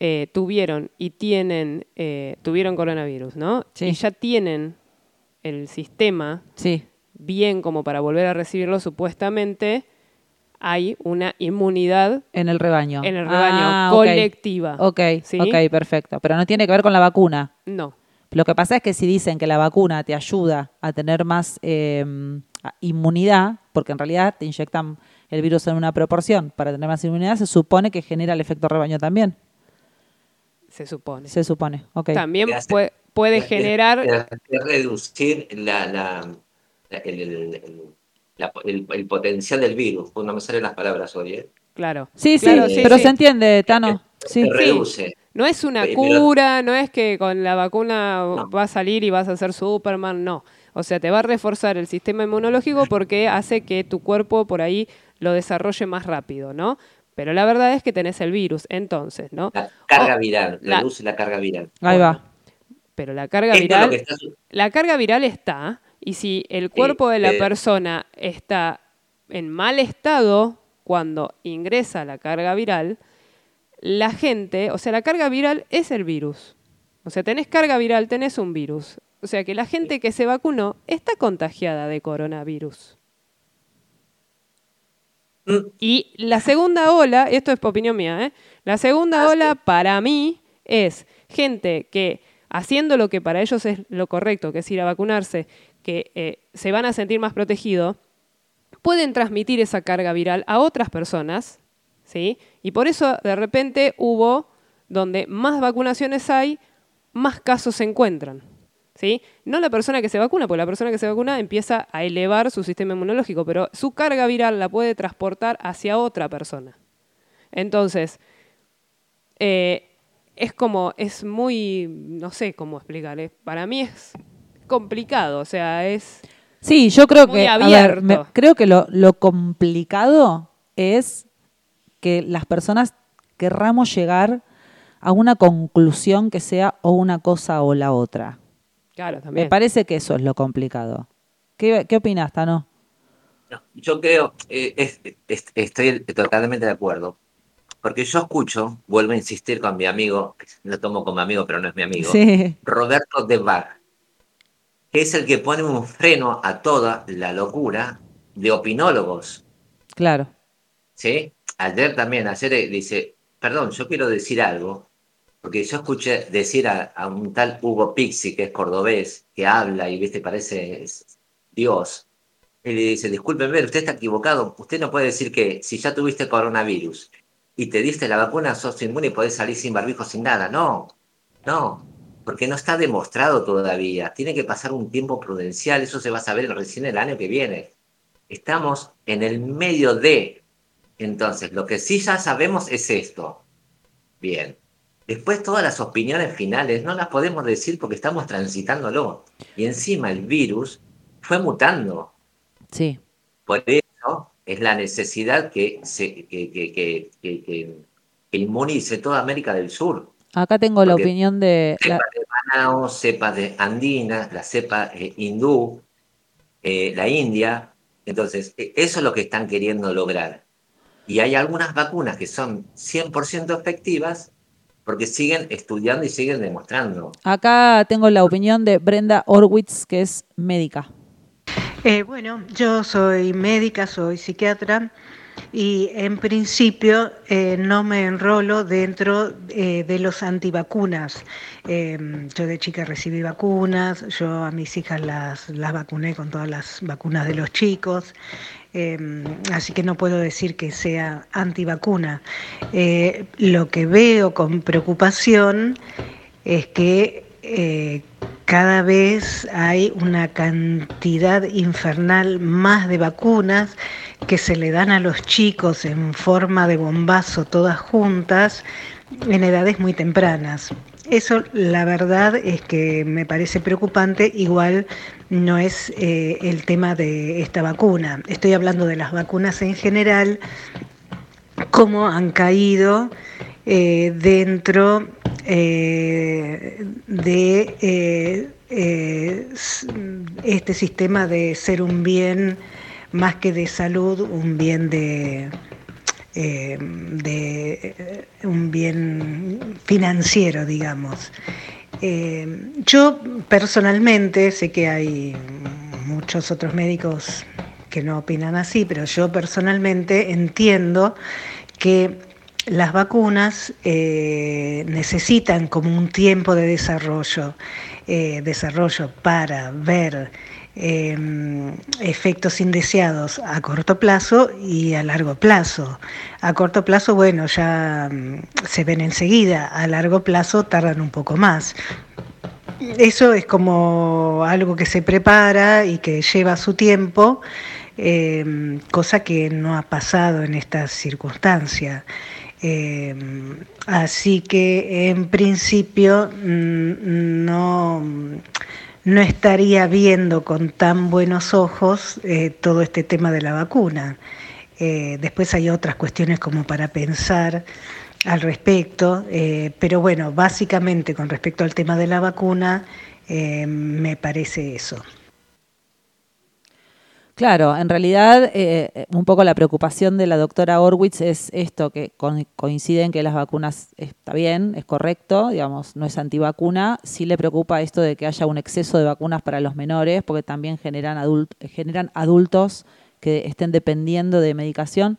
eh, tuvieron y tienen, eh, tuvieron coronavirus, ¿no? Sí. Y ya tienen el sistema sí, bien como para volver a recibirlo, supuestamente hay una inmunidad en el rebaño. en el rebaño Ah, ok. colectiva. Ok, ¿sí? ok, perfecto. Pero no tiene que ver con la vacuna. No. Lo que pasa es que si dicen que la vacuna te ayuda a tener más eh, a- inmunidad, porque en realidad te inyectan el virus en una proporción para tener más inmunidad, se supone que genera el efecto rebaño también. Se supone. Se supone, ok. También hace- puede, puede generar... reducir la, la- la- el, el- el- la- el- el potencial del virus. Pues No me salen las palabras hoy. ¿eh? Claro. Sí, sí, Claro, pero sí. se entiende, Tano. Sí. Se reduce. No es una Pero- pero- cura, no es que con la vacuna No. va a salir y vas a ser Superman, no. O sea, te va a reforzar el sistema inmunológico porque hace que tu cuerpo por ahí lo desarrolle más rápido, ¿no? Pero la verdad es que tenés el virus, entonces, ¿no? La carga Oh, viral, la- reduce la carga viral. Ahí va. Pero la carga Esto es lo viral, que está su- la carga viral está, y si el cuerpo de la eh. persona está en mal estado cuando ingresa la carga viral, la gente, o sea, la carga viral es el virus. O sea, tenés carga viral, tenés un virus. O sea, que la gente que se vacunó está contagiada de coronavirus. Mm. Y la segunda ola, esto es opinión mía, ¿eh? La segunda ola para mí es gente que haciendo lo que para ellos es lo correcto, que es ir a vacunarse, que eh, se van a sentir más protegidos, pueden transmitir esa carga viral a otras personas, ¿sí? Y por eso de repente hubo, donde más vacunaciones hay, más casos se encuentran. ¿Sí? No la persona que se vacuna, porque la persona que se vacuna empieza a elevar su sistema inmunológico, pero su carga viral la puede transportar hacia otra persona. Entonces, eh, es como, es muy, no sé cómo explicar, eh, para mí es complicado, o sea, es... Sí, yo creo Muy que, a ver, abierto. me- creo que lo, lo complicado es que las personas querramos llegar a una conclusión que sea o una cosa o la otra. Claro, también. Me parece que eso es lo complicado. ¿Qué, qué opinas, Tano? No, yo creo, eh, es- es- estoy totalmente de acuerdo. Porque yo escucho, vuelvo a insistir con mi amigo, lo tomo como amigo, pero no es mi amigo, Sí, Roberto de Bar, que es el que pone un freno a toda la locura de opinólogos. claro. ¿sí? Ayer también, ayer eh, dice, perdón, yo quiero decir algo, porque yo escuché decir a, a un tal Hugo Pixi, que es cordobés, que habla y, viste, parece es- Dios, y le dice, discúlpeme, usted está equivocado, usted no puede decir que si ya tuviste coronavirus y te diste la vacuna, sos inmune y podés salir sin barbijo, sin nada. No, no, porque no está demostrado todavía. Tiene que pasar un tiempo prudencial, eso se va a saber recién el año que viene. Estamos en el medio de. Entonces, lo que sí ya sabemos es esto. Bien. Después todas las opiniones finales no las podemos decir porque estamos transitándolo. Y encima el virus fue mutando. Sí, Por eso es la necesidad que, se, que, que, que, que- que- que inmunice toda América del Sur. Acá tengo la opinión de... la- cepa de Manaus, cepa de andina, la cepa eh, hindú, eh, la India. Entonces, e- eso es lo que están queriendo lograr. Y hay algunas vacunas que son 100% efectivas porque siguen estudiando y siguen demostrando. acá tengo la opinión de Brenda Orwitz, que es médica. Eh, bueno, yo soy médica, soy psiquiatra y en principio eh, no me enrolo dentro eh, de los antivacunas. Eh, yo de chica recibí vacunas, yo a mis hijas las, las vacuné con todas las vacunas de los chicos. Eh, así que no puedo decir que sea antivacuna. Eh, lo que veo con preocupación es que cada vez hay una cantidad infernal más de vacunas que se le dan a los chicos en forma de bombazo todas juntas en edades muy tempranas. Eso la verdad es que me parece preocupante, igual no es eh, el tema de esta vacuna. Estoy hablando de las vacunas en general, cómo han caído eh, dentro eh, de eh, este sistema de ser un bien más que de salud, un bien de, un bien financiero, digamos. Yo personalmente sé que hay muchos otros médicos que no opinan así, pero yo personalmente entiendo que las vacunas eh, necesitan como un tiempo de desarrollo, eh, desarrollo para ver eh, efectos indeseados a corto plazo y a largo plazo. A corto plazo, bueno, ya mm, se ven enseguida, a largo plazo tardan un poco más. Eso es como algo que se prepara y que lleva su tiempo, eh, cosa que no ha pasado en esta circunstancia. Eh, así que en principio mm, no, no estaría viendo con tan buenos ojos eh, todo este tema de la vacuna. Eh, después hay otras cuestiones como para pensar al respecto, eh, pero bueno, básicamente con respecto al tema de la vacuna, me parece eso. Claro, en realidad eh, un poco la preocupación de la doctora Orwitz es esto, que coinciden que las vacunas está bien, es correcto, digamos, no es antivacuna, sí le preocupa esto de que haya un exceso de vacunas para los menores, porque también generan, adult- generan adultos que estén dependiendo de medicación.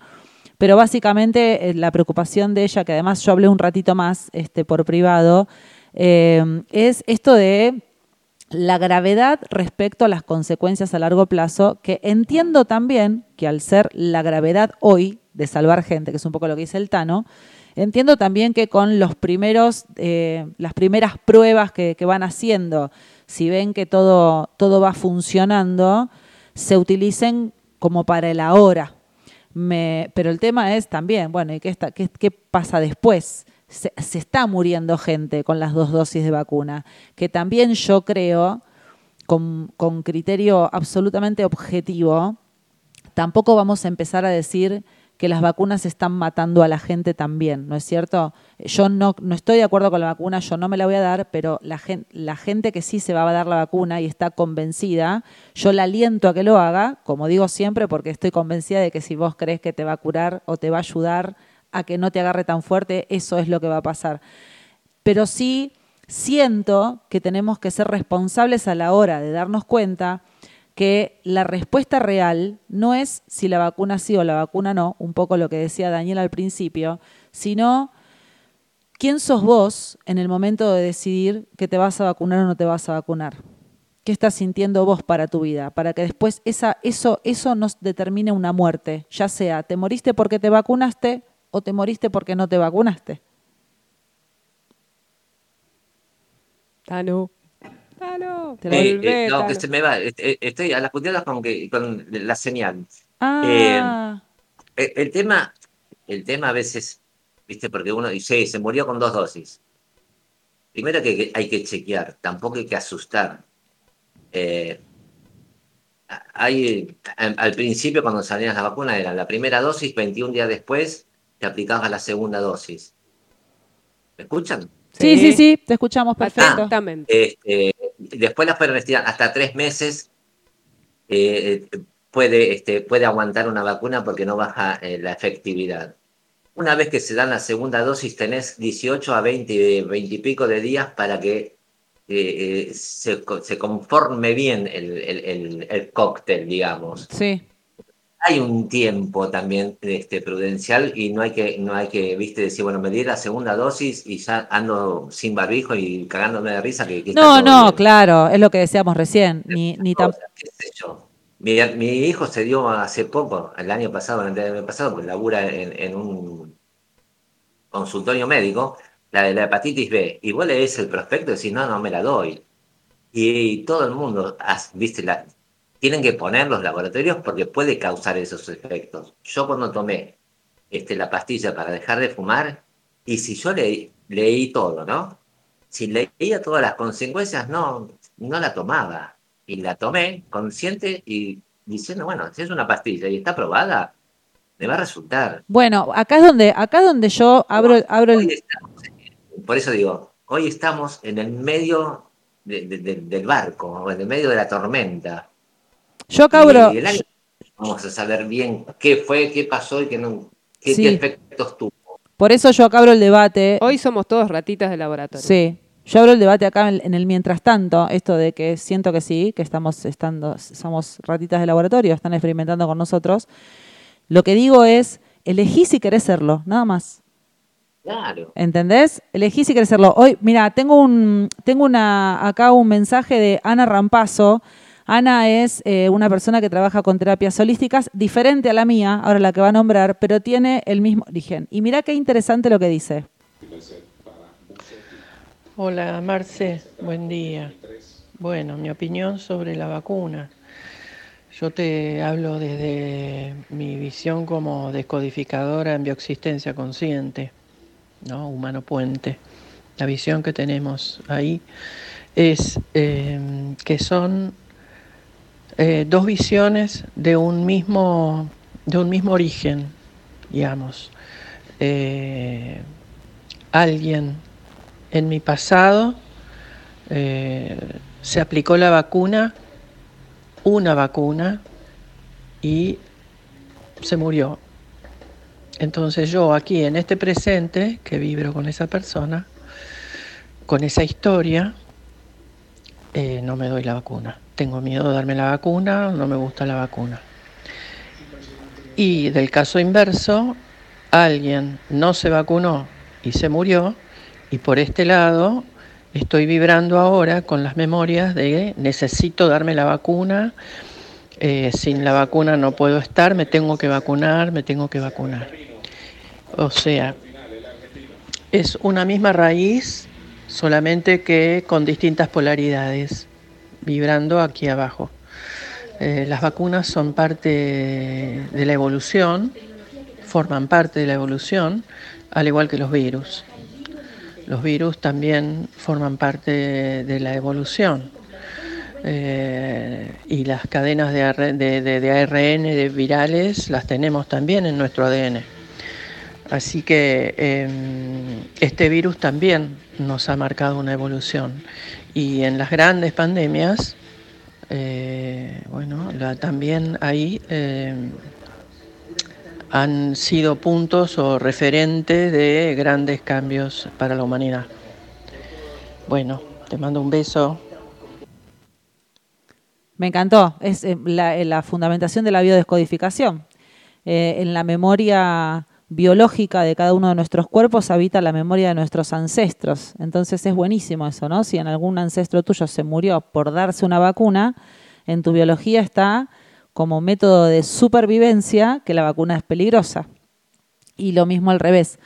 Pero básicamente eh, la preocupación de ella, que además yo hablé un ratito más este, por privado, eh, es esto de la gravedad respecto a las consecuencias a largo plazo, que entiendo también que al ser la gravedad hoy de salvar gente, que es un poco lo que dice el Tano, entiendo también que con los primeros, eh, las primeras pruebas que, que van haciendo, si ven que todo, todo va funcionando, se utilicen como para el ahora. Me- pero el tema es también, bueno, ¿y qué, está, qué, qué pasa después? Se, está muriendo gente con las dos dosis de vacuna, que también yo creo, con, con criterio absolutamente objetivo, tampoco vamos a empezar a decir que las vacunas están matando a la gente también, ¿no es cierto? Yo no, no estoy de acuerdo con la vacuna, yo no me la voy a dar, pero la gente, la gente que sí se va a dar la vacuna y está convencida, yo la aliento a que lo haga, como digo siempre, porque estoy convencida de que si vos crees que te va a curar o te va a ayudar a que no te agarre tan fuerte, eso es lo que va a pasar. Pero sí siento que tenemos que ser responsables a la hora de darnos cuenta que la respuesta real no es si la vacuna sí o la vacuna no, un poco lo que decía Daniel al principio, sino quién sos vos en el momento de decidir que te vas a vacunar o no te vas a vacunar. ¿Qué estás sintiendo vos para tu vida? Para que después esa, eso, eso nos determine una muerte, ya sea te moriste porque te vacunaste o te moriste porque no te vacunaste. Tano. Tano. Te Eh, Volvé, eh, no, que se me va. eh, Estoy a las puteadas con, que, con la señal. Ah, El, el tema, el tema a veces, viste, porque uno dice, se murió con dos dosis. Primero que, que hay que chequear, tampoco hay que asustar. Eh, hay, al al principio cuando salían las vacunas era la primera dosis, 21 días después te aplicabas la segunda dosis. ¿Me escuchan? Sí, sí, sí, te escuchamos perfecto. Exactamente. Este, después la fueron estirar hasta tres meses. eh, puede, este, puede aguantar una vacuna porque no baja eh, la efectividad. Una vez que se dan la segunda dosis, tenés 18 a 20, 20 y pico de días para que eh, eh, se, co- se conforme bien el, el- el- el cóctel, digamos. Sí. Hay un tiempo también este, prudencial y no hay que, no hay que, viste, decir, bueno, me di la segunda dosis y ya ando sin barbijo y cagándome de risa. Que, No, no, bien. claro, es lo que decíamos recién. Ni, ni. Mi, mi hijo se dio hace poco, el año pasado, el año pasado, pues labura en, en un consultorio médico, la de la hepatitis B, y vos lees el prospecto y decís, no, no me la doy. Y, todo el mundo, viste, la, tienen que poner los laboratorios porque puede causar esos efectos. Yo cuando tomé este, la pastilla para dejar de fumar, y si yo leí, leí todo, ¿no? Si leía todas las consecuencias, no, no la tomaba. Y la tomé consciente y diciendo, bueno, si es una pastilla y está probada, me va a resultar. Bueno, acá es donde, acá es donde yo abro, abro el. estamos por eso digo, hoy estamos en el medio de- de- de- del barco, en el medio de la tormenta. Yo acá abro. Y el año vamos a saber bien qué fue, qué pasó y qué, no, qué, Sí. qué efectos tuvo. Por eso yo acá abro el debate. Hoy somos todos ratitas de laboratorio. Sí. Yo abro el debate acá en, en el mientras tanto, esto de que siento que sí, que estamos estando, somos ratitas de laboratorio, están experimentando con nosotros. Lo que digo es, elegí si querés serlo, nada más. Claro. ¿Entendés? Elegí si querés serlo. Hoy, mira, tengo un, tengo una, acá un mensaje de Ana Rampazo. Ana es eh, una persona que trabaja con terapias holísticas, diferente a la mía, ahora la que va a nombrar, pero tiene el mismo origen. Y mira qué interesante lo que dice. Hola Marce, buen día. Bueno, mi opinión sobre la vacuna. Yo te hablo desde mi visión como descodificadora en bioexistencia consciente, ¿no? Humano puente. La visión que tenemos ahí es eh, que son eh, dos visiones de un mismo, de un mismo origen, digamos. Eh, alguien en mi pasado eh, se aplicó la vacuna, una vacuna, y se murió. Entonces yo aquí en este presente, que vibro con esa persona, con esa historia, no me doy la vacuna. Tengo miedo de darme la vacuna, no me gusta la vacuna. Y del caso inverso, alguien no se vacunó y se murió, y por este lado estoy vibrando ahora con las memorias de necesito darme la vacuna, eh, sin la vacuna no puedo estar, me tengo que vacunar, me tengo que vacunar. O sea, es una misma raíz, solamente que con distintas polaridades, vibrando aquí abajo. Eh, las vacunas son parte de la evolución, forman parte de la evolución, al igual que los virus. Los virus también forman parte de la evolución. Eh, y las cadenas de, de- ARN, de virales, las tenemos también en nuestro ADN. Así que eh, este virus también nos ha marcado una evolución. Y en las grandes pandemias, eh, bueno, la- también ahí eh, han sido puntos o referentes de grandes cambios para la humanidad. Bueno, te mando un beso. Me encantó. Es eh, la, fundamentación de la biodescodificación. En la memoria biológica de cada uno de nuestros cuerpos habita la memoria de nuestros ancestros. Entonces es buenísimo eso, ¿no? Si en algún ancestro tuyo se murió por darse una vacuna, en tu biología está como método de supervivencia que la vacuna es peligrosa. Y lo mismo al revés.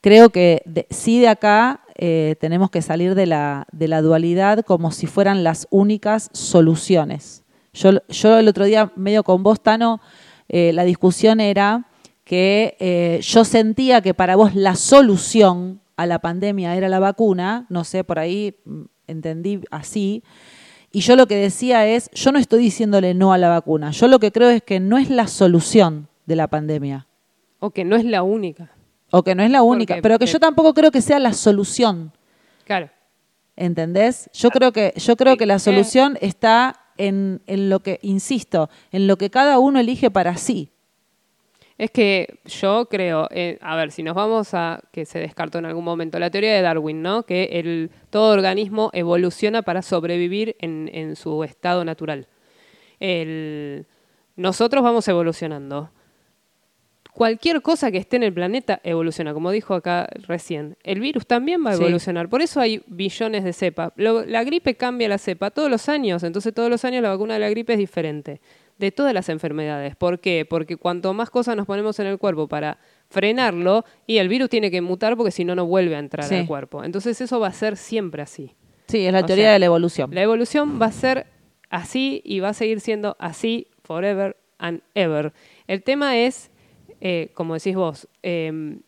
Creo que de- sí de acá eh, tenemos que salir de la, dualidad como si fueran las únicas soluciones. Yo, yo el otro día, medio con vos, Tano, eh, la discusión era que eh, yo sentía que para vos la solución a la pandemia era la vacuna, no sé, por ahí mm, entendí así, y yo lo que decía es, yo no estoy diciéndole no a la vacuna, yo lo que creo es que no es la solución de la pandemia, O que no es la única. o que no es la única, Porque, pero que eh, yo tampoco creo que sea la solución. Claro. ¿Entendés? Yo creo que, yo creo que la solución está en, en lo que, insisto, en lo que cada uno elige para sí. Es que yo creo, eh, a ver, si nos vamos a, que se descartó en algún momento, la teoría de Darwin, ¿no? Que el, todo organismo evoluciona para sobrevivir en, en su estado natural. El- nosotros vamos evolucionando. Cualquier cosa que esté en el planeta evoluciona, como dijo acá recién. El virus también va a Sí. evolucionar. Por eso hay billones de cepa. Lo- la gripe cambia la cepa todos los años. Entonces todos los años la vacuna de la gripe es diferente. De todas las enfermedades. ¿Por qué? Porque cuanto más cosas nos ponemos en el cuerpo para frenarlo, y el virus tiene que mutar porque si no, no vuelve a entrar Sí. al cuerpo. Entonces eso va a ser siempre así. Sí, es la O teoría sea, de la evolución. La evolución va a ser así y va a seguir siendo así forever and ever. El tema es, eh, como decís vos, eh,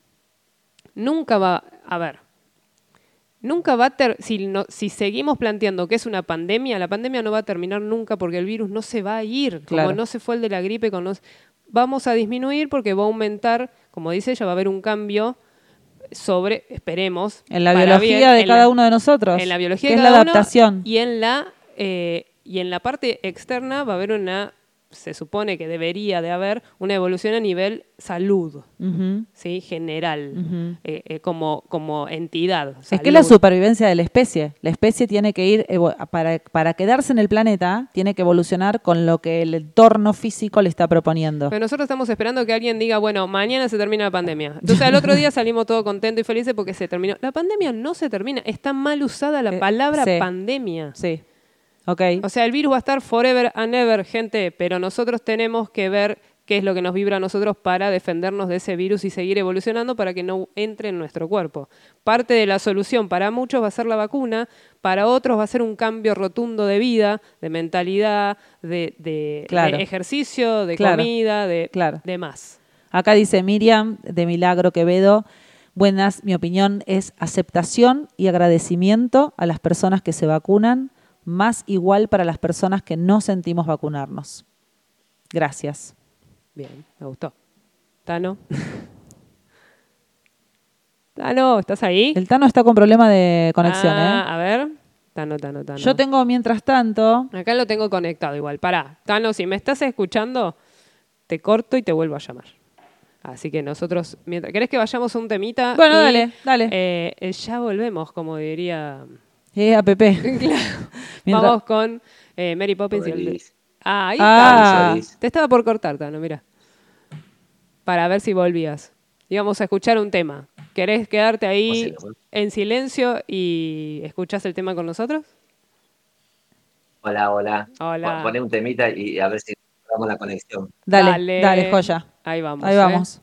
nunca va, a ver, nunca va a ter, si, no- si seguimos planteando que es una pandemia, la pandemia no va a terminar nunca porque el virus no se va a ir, Claro. como no se fue el de la gripe, con los- vamos a disminuir porque va a aumentar, como dice ella, va a haber un cambio sobre, esperemos, En la biología bien, de cada la- uno de nosotros. en la biología que de es la cada uno y en la eh, y en la parte externa va a haber una se supone que debería de haber una evolución a nivel salud sí general eh, eh, como como entidad Es que es la supervivencia de la especie. La especie tiene que ir, para, para quedarse en el planeta, tiene que evolucionar con lo que el entorno físico le está proponiendo. pero nosotros estamos esperando que alguien diga, bueno, mañana se termina la pandemia. Entonces al otro día salimos todos contentos y felices porque se terminó. La pandemia no se termina. Está mal usada la Eh, palabra sí. pandemia. Sí. Ok. O sea, el virus va a estar forever and ever, gente, pero nosotros tenemos que ver qué es lo que nos vibra a nosotros para defendernos de ese virus y seguir evolucionando para que no entre en nuestro cuerpo. Parte de la solución para muchos va a ser la vacuna, para otros va a ser un cambio rotundo de vida, de mentalidad, de, de- Claro. de ejercicio, de Claro. comida, de, Claro. de más. Acá dice Miriam de Milagro Quevedo. Buenas, mi opinión es aceptación y agradecimiento a las personas que se vacunan, más igual para las personas que no sentimos vacunarnos. Gracias. Bien, me gustó. Tano. [laughs] Tano, ¿estás ahí? El Tano está con problema de conexión, Ah, ¿eh? A ver. Tano, Tano, Tano. Yo tengo, mientras tanto, Acá lo tengo conectado igual. Pará, Tano, si me estás escuchando, te corto y te vuelvo a llamar. Así que nosotros, mientras, ¿querés que vayamos a un temita? Bueno, Y, dale, dale. eh, eh, ya volvemos, como diría. Eh, app. Claro. [laughs] Mientras- Vamos con eh, Mary Poppins y el. Ah, ahí Ah. está. Te estaba por cortar, Tano, mira. Para ver si volvías. Íbamos a escuchar un tema. ¿Querés quedarte ahí en silencio y escuchás el tema con nosotros? Hola, hola. Hola. Pon- Poné un temita y a ver si damos la conexión. Dale, dale, joya. Ahí vamos. Ahí ¿eh? vamos.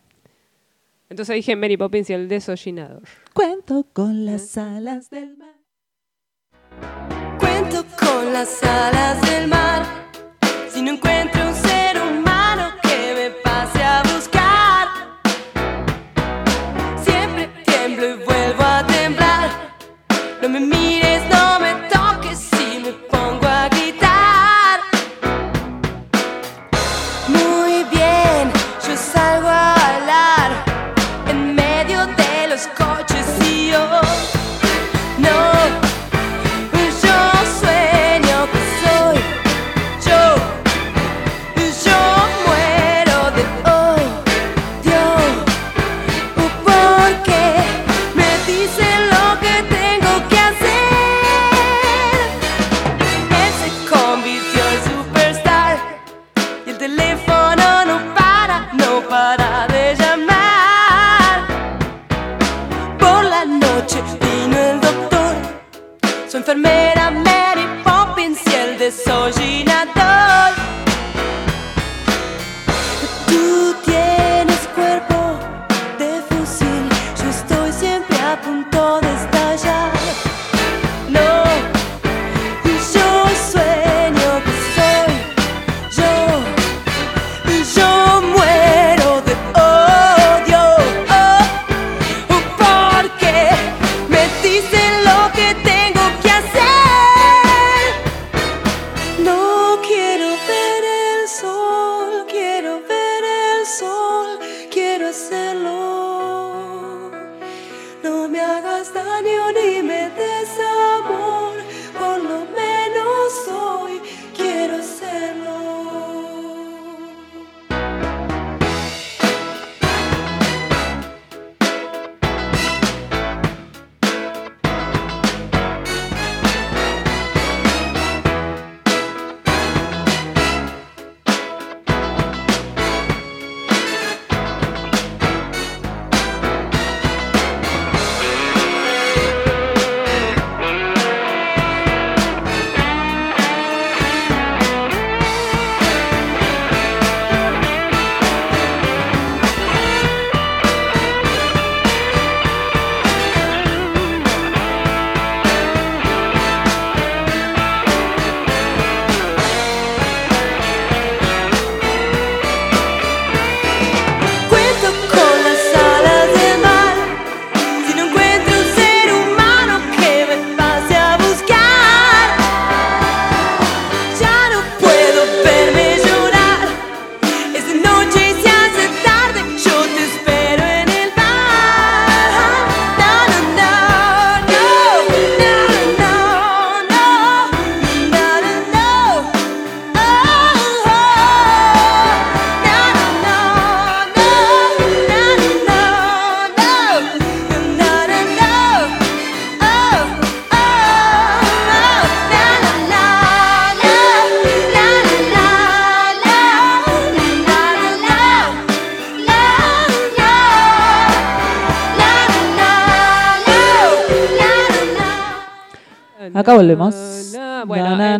Entonces dije Mary Poppins y el desollinador. Cuento con las alas del mar. Con las alas del mar. Si no encuentro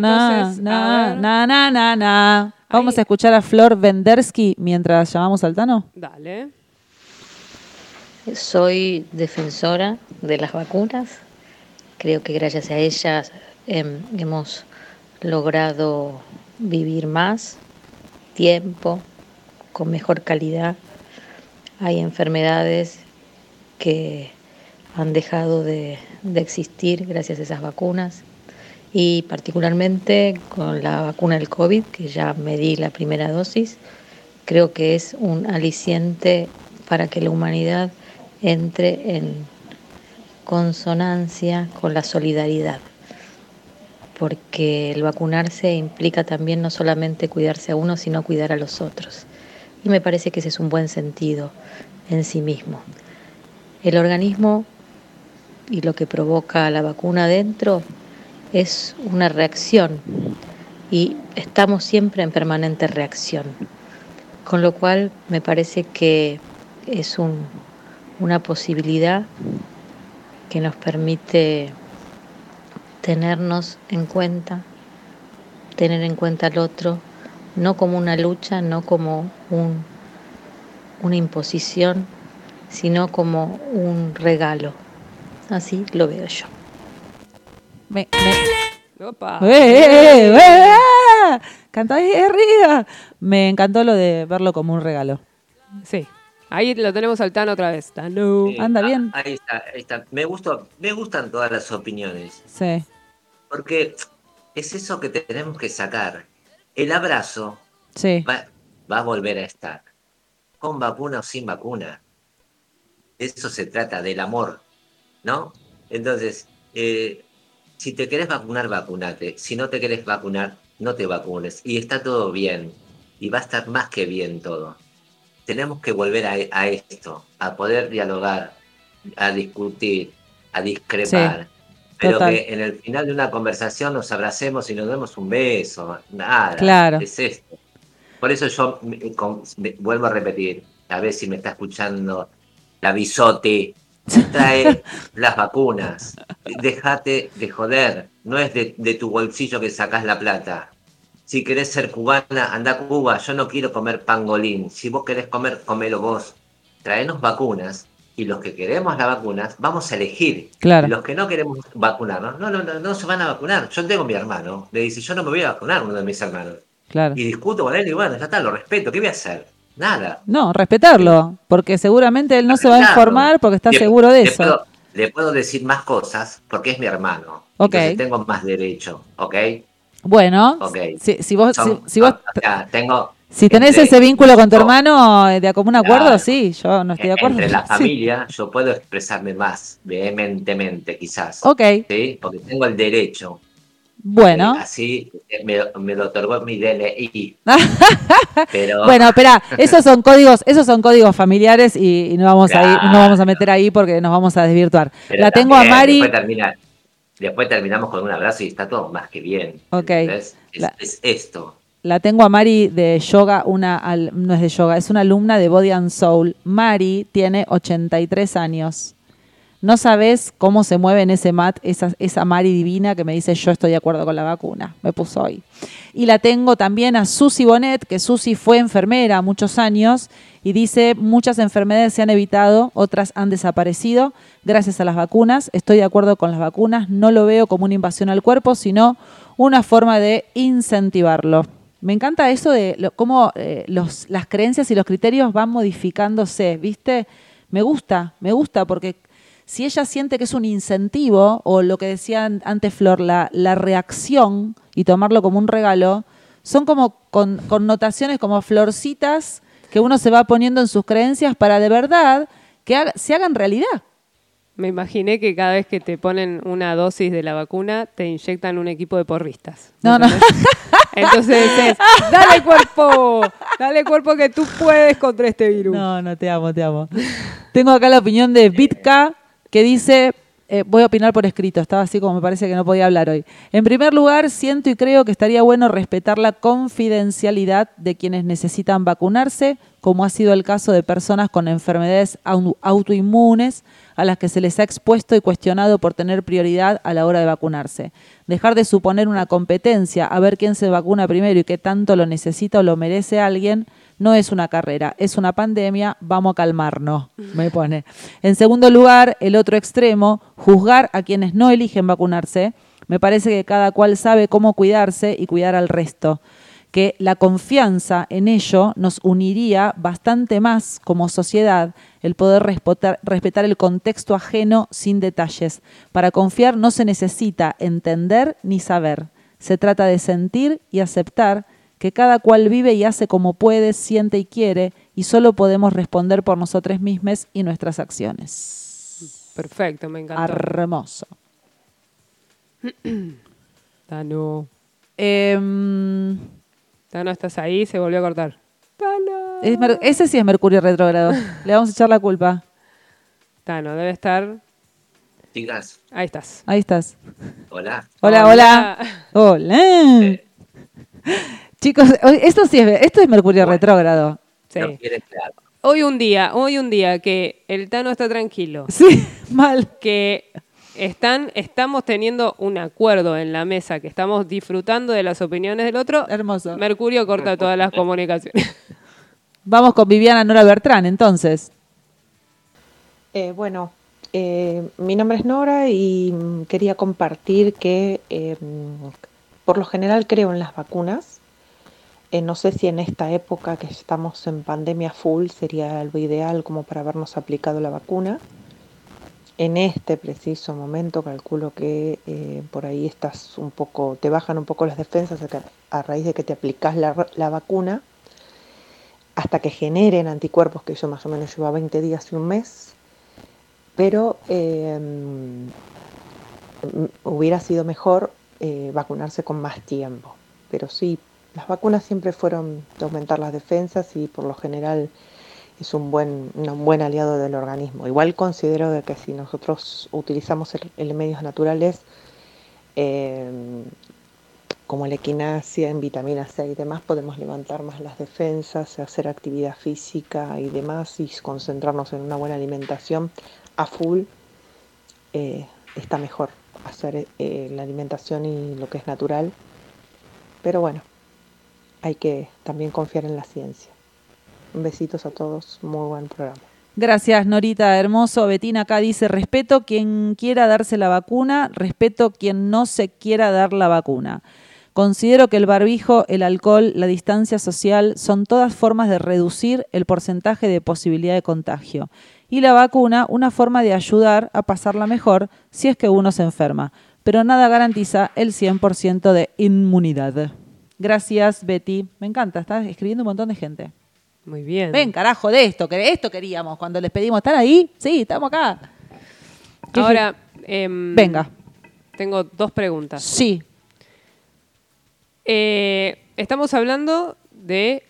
Na, na, na, na, na, na. Vamos Ahí. a escuchar a Flor Vendersky mientras llamamos al Tano. Dale. Soy defensora de las vacunas. Creo que gracias a ellas em, hemos logrado vivir más tiempo, con mejor calidad. Hay enfermedades que han dejado de, de existir gracias a esas vacunas y particularmente con la vacuna del COVID, que ya me di la primera dosis, creo que es un aliciente para que la humanidad entre en consonancia con la solidaridad, porque el vacunarse implica también no solamente cuidarse a uno, sino cuidar a los otros. Y me parece que ese es un buen sentido en sí mismo. El organismo y lo que provoca la vacuna dentro es una reacción y estamos siempre en permanente reacción. Con lo cual me parece que es un, una posibilidad que nos permite tenernos en cuenta, tener en cuenta al otro, no como una lucha, no como un, una imposición, sino como un regalo. Así lo veo yo. Me, me- Opa. ¡Eh, eh, eh, eh! Cantá ahí arriba. Me encantó lo de verlo como un regalo. Sí. Ahí lo tenemos al Tano otra vez. Tano. Sí, Anda ah, bien. Ahí está, ahí está. Me, gustó, me gustan todas las opiniones, Sí. porque es eso que tenemos que sacar. El abrazo Sí. va, va a volver a estar, con vacuna o sin vacuna. De eso se trata, del amor, ¿no? Entonces, eh, si te querés vacunar, vacunate. Si no te querés vacunar, no te vacunes. Y está todo bien. Y va a estar más que bien todo. Tenemos que volver a, a esto, a poder dialogar, a discutir, a discrepar. Pero total. que en el final de una conversación nos abracemos y nos demos un beso. Nada. Claro. Es esto. Por eso yo me- con- me- vuelvo a repetir, a ver si me está escuchando la bisote. Trae las vacunas. Déjate de joder. No es de, de tu bolsillo que sacás la plata. Si querés ser cubana, anda a Cuba. Yo no quiero comer pangolín. Si vos querés comer, comelo vos. Traenos vacunas. Y los que queremos las vacunas, vamos a elegir. Claro. Los que no queremos vacunarnos, no, no, no, no se van a vacunar. Yo tengo mi hermano. Le dice, yo no me voy a vacunar, uno de mis hermanos. Claro. Y discuto con él y bueno, ya está, lo respeto. ¿Qué voy a hacer? Nada. No, respetarlo, porque seguramente él no se va a informar porque está Le- seguro de le eso. Puedo, le puedo decir más cosas porque es mi hermano. Ok. Entonces tengo más derecho, ¿ok? Bueno, Ok. si, si vos, si, Son- si vos, o sea, tengo si tenés entre- ese vínculo con tu no, hermano eh, de común acuerdo, Claro. sí, yo no estoy de acuerdo. Entre la [laughs] Sí. familia yo puedo expresarme más vehementemente quizás. Ok, ¿sí? Porque tengo el derecho. Bueno. Eh, Así eh, me, me lo otorgó mi DNI. [laughs] Pero Bueno, espera, [laughs] esos son códigos, esos son códigos familiares y, y no vamos a ir, no vamos a meter ahí porque nos vamos a desvirtuar. pero La tengo a Mari, Después, termina- después terminamos con un abrazo y está todo más que bien. Ok. ¿entendés? Es, La- es esto. la tengo a Mari de yoga, una al- no es de yoga, es una alumna de Body and Soul. Mari tiene 83 años. No sabes cómo se mueve en ese mat esa, esa divina que me dice yo estoy de acuerdo con la vacuna. Me puso hoy. Y la tengo también a Susi Bonet, que Susi fue enfermera muchos años y dice muchas enfermedades se han evitado, otras han desaparecido gracias a las vacunas. Estoy de acuerdo con las vacunas, no lo veo como una invasión al cuerpo, sino una forma de incentivarlo. Me encanta eso de cómo eh, las creencias y los criterios van modificándose, ¿viste? Me gusta, me gusta porque si ella siente que es un incentivo, o lo que decía an- antes Flor, la, la reacción y tomarlo como un regalo, son como con, connotaciones como florcitas que uno se va poniendo en sus creencias para de verdad que haga- se hagan realidad. Me imaginé que cada vez que te ponen una dosis de la vacuna, te inyectan un equipo de porristas. No, no. [laughs] Entonces es, dale cuerpo, dale cuerpo que tú puedes contra este virus. No, no, te amo, te amo. Tengo acá la opinión de Vitka, que dice, eh, voy a opinar por escrito, estaba así como me parece que no podía hablar hoy. En primer lugar, siento y creo que estaría bueno respetar la confidencialidad de quienes necesitan vacunarse, como ha sido el caso de personas con enfermedades au- autoinmunes a las que se les ha expuesto y cuestionado por tener prioridad a la hora de vacunarse. Dejar de suponer una competencia a ver quién se vacuna primero y qué tanto lo necesita o lo merece alguien no es una carrera, es una pandemia, vamos a calmarnos, [laughs] me pone. En segundo lugar, el otro extremo, juzgar a quienes no eligen vacunarse. Me parece que cada cual sabe cómo cuidarse y cuidar al resto. Que la confianza en ello nos uniría bastante más como sociedad el poder respetar, respetar el contexto ajeno sin detalles. Para confiar no se necesita entender ni saber. Se trata de sentir y aceptar que cada cual vive y hace como puede, siente y quiere, y solo podemos responder por nosotros mismos y nuestras acciones. Perfecto, me encantó. Hermoso. [clears throat] Tano. Em, Tano, estás ahí, se volvió a cortar. Tano. es ese sí es Mercurio retrógrado. [laughs] Le vamos a echar la culpa. Tano, debe estar. Chicas, Ahí estás. Ahí estás. hola. Hola, hola. Hola. [laughs] Chicos, esto sí es, esto es Mercurio retrógrado. Sí. No quiere claro. Hoy un día, hoy un día que el Tano está tranquilo. Sí, [laughs] mal. Que están, estamos teniendo un acuerdo en la mesa, que estamos disfrutando de las opiniones del otro. Hermoso. Mercurio corta todas las comunicaciones. [laughs] Vamos con Viviana Nora Bertrán, entonces. Eh, bueno, eh, mi nombre es Nora y mm, quería compartir que eh, mm, por lo general creo en las vacunas. Eh, no sé si en esta época que estamos en pandemia full sería lo ideal como para habernos aplicado la vacuna. En este preciso momento calculo que eh, por ahí estás un poco, te bajan un poco las defensas a, raíz de que te aplicas la, vacuna hasta que generen anticuerpos, que yo más o menos llevo 20 días y un mes pero mm, hubiera sido mejor eh, vacunarse con más tiempo. Pero sí, las vacunas siempre fueron de aumentar las defensas y por lo general es un buen, un buen aliado del organismo. Igual considero de que si nosotros utilizamos el- el medios naturales, eh, como la equinacia en vitamina C y demás, podemos levantar más las defensas, hacer actividad física y demás y concentrarnos en una buena alimentación a full. eh, está mejor hacer eh, la alimentación y lo que es natural. Pero bueno, hay que también confiar en la ciencia. Besitos a todos, muy buen programa. Gracias, Norita, hermoso. Betina acá dice, respeto quien quiera darse la vacuna, respeto quien no se quiera dar la vacuna. Considero que el barbijo, el alcohol, la distancia social son todas formas de reducir el porcentaje de posibilidad de contagio. Y la vacuna, una forma de ayudar a pasarla mejor si es que uno se enferma. Pero nada garantiza el 100% de inmunidad. Gracias, Betty. Me encanta, está escribiendo un montón de gente. Muy bien. Ven, carajo, de esto, que esto queríamos. Cuando les pedimos estar ahí, sí, estamos acá. ¿Qué Ahora, em, Venga. Tengo dos preguntas. Sí. Eh, estamos hablando de,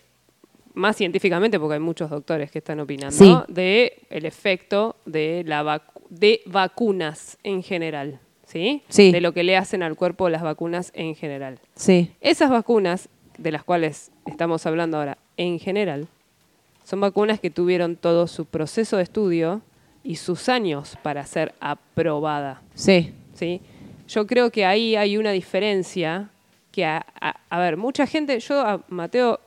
más científicamente, porque hay muchos doctores que están opinando, Sí. de el efecto de, la vacu- de vacunas en general. ¿Sí? Sí. De lo que le hacen al cuerpo las vacunas en general. Sí. Esas vacunas, de las cuales estamos hablando ahora, en general, son vacunas que tuvieron todo su proceso de estudio y sus años para ser aprobada. Sí. ¿sí? Yo creo que ahí hay una diferencia que, a, a- a ver, mucha gente, yo a Mateo,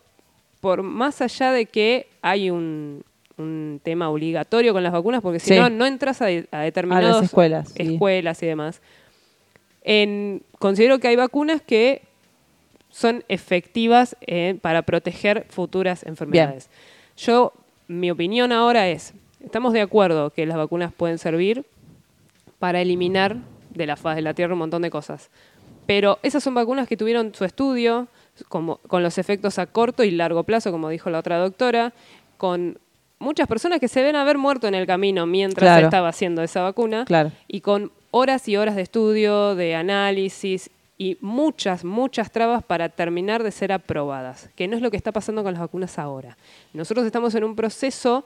por más allá de que hay un, un tema obligatorio con las vacunas, porque si Sí. no, no entras a, de- a determinadas escuelas, sí. escuelas y demás. En- considero que hay vacunas que son efectivas eh, para proteger futuras enfermedades. Yo, mi opinión ahora es, estamos de acuerdo que las vacunas pueden servir para eliminar de la faz de la Tierra un montón de cosas. Pero esas son vacunas que tuvieron su estudio, como, con los efectos a corto y largo plazo, como dijo la otra doctora, con muchas personas que se ven haber muerto en el camino mientras Claro. se estaba haciendo esa vacuna, Claro. y con horas y horas de estudio, de análisis y muchas, muchas trabas para terminar de ser aprobadas, que no es lo que está pasando con las vacunas ahora. Nosotros estamos en un proceso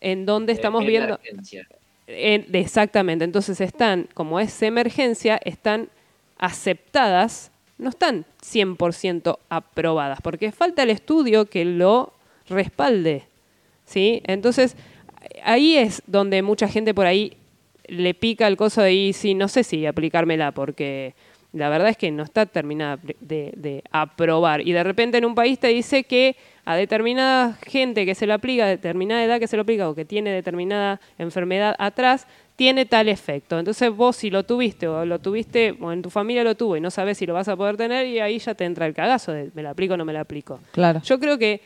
en donde estamos viendo... Emergencia. En- exactamente, entonces están, como es emergencia, están aceptadas, no están 100% aprobadas, porque falta el estudio que lo respalde. ¿Sí? Entonces, ahí es donde mucha gente por ahí le pica el coso de y sí, no sé si aplicármela, porque la verdad es que no está terminada de, de aprobar. Y de repente en un país te dice que a determinada gente que se lo aplica, a determinada edad que se lo aplica o que tiene determinada enfermedad atrás, tiene tal efecto. Entonces vos si lo tuviste o lo tuviste o en tu familia lo tuvo y no sabes si lo vas a poder tener y ahí ya te entra el cagazo de me la aplico o no me la aplico. Claro. Yo creo que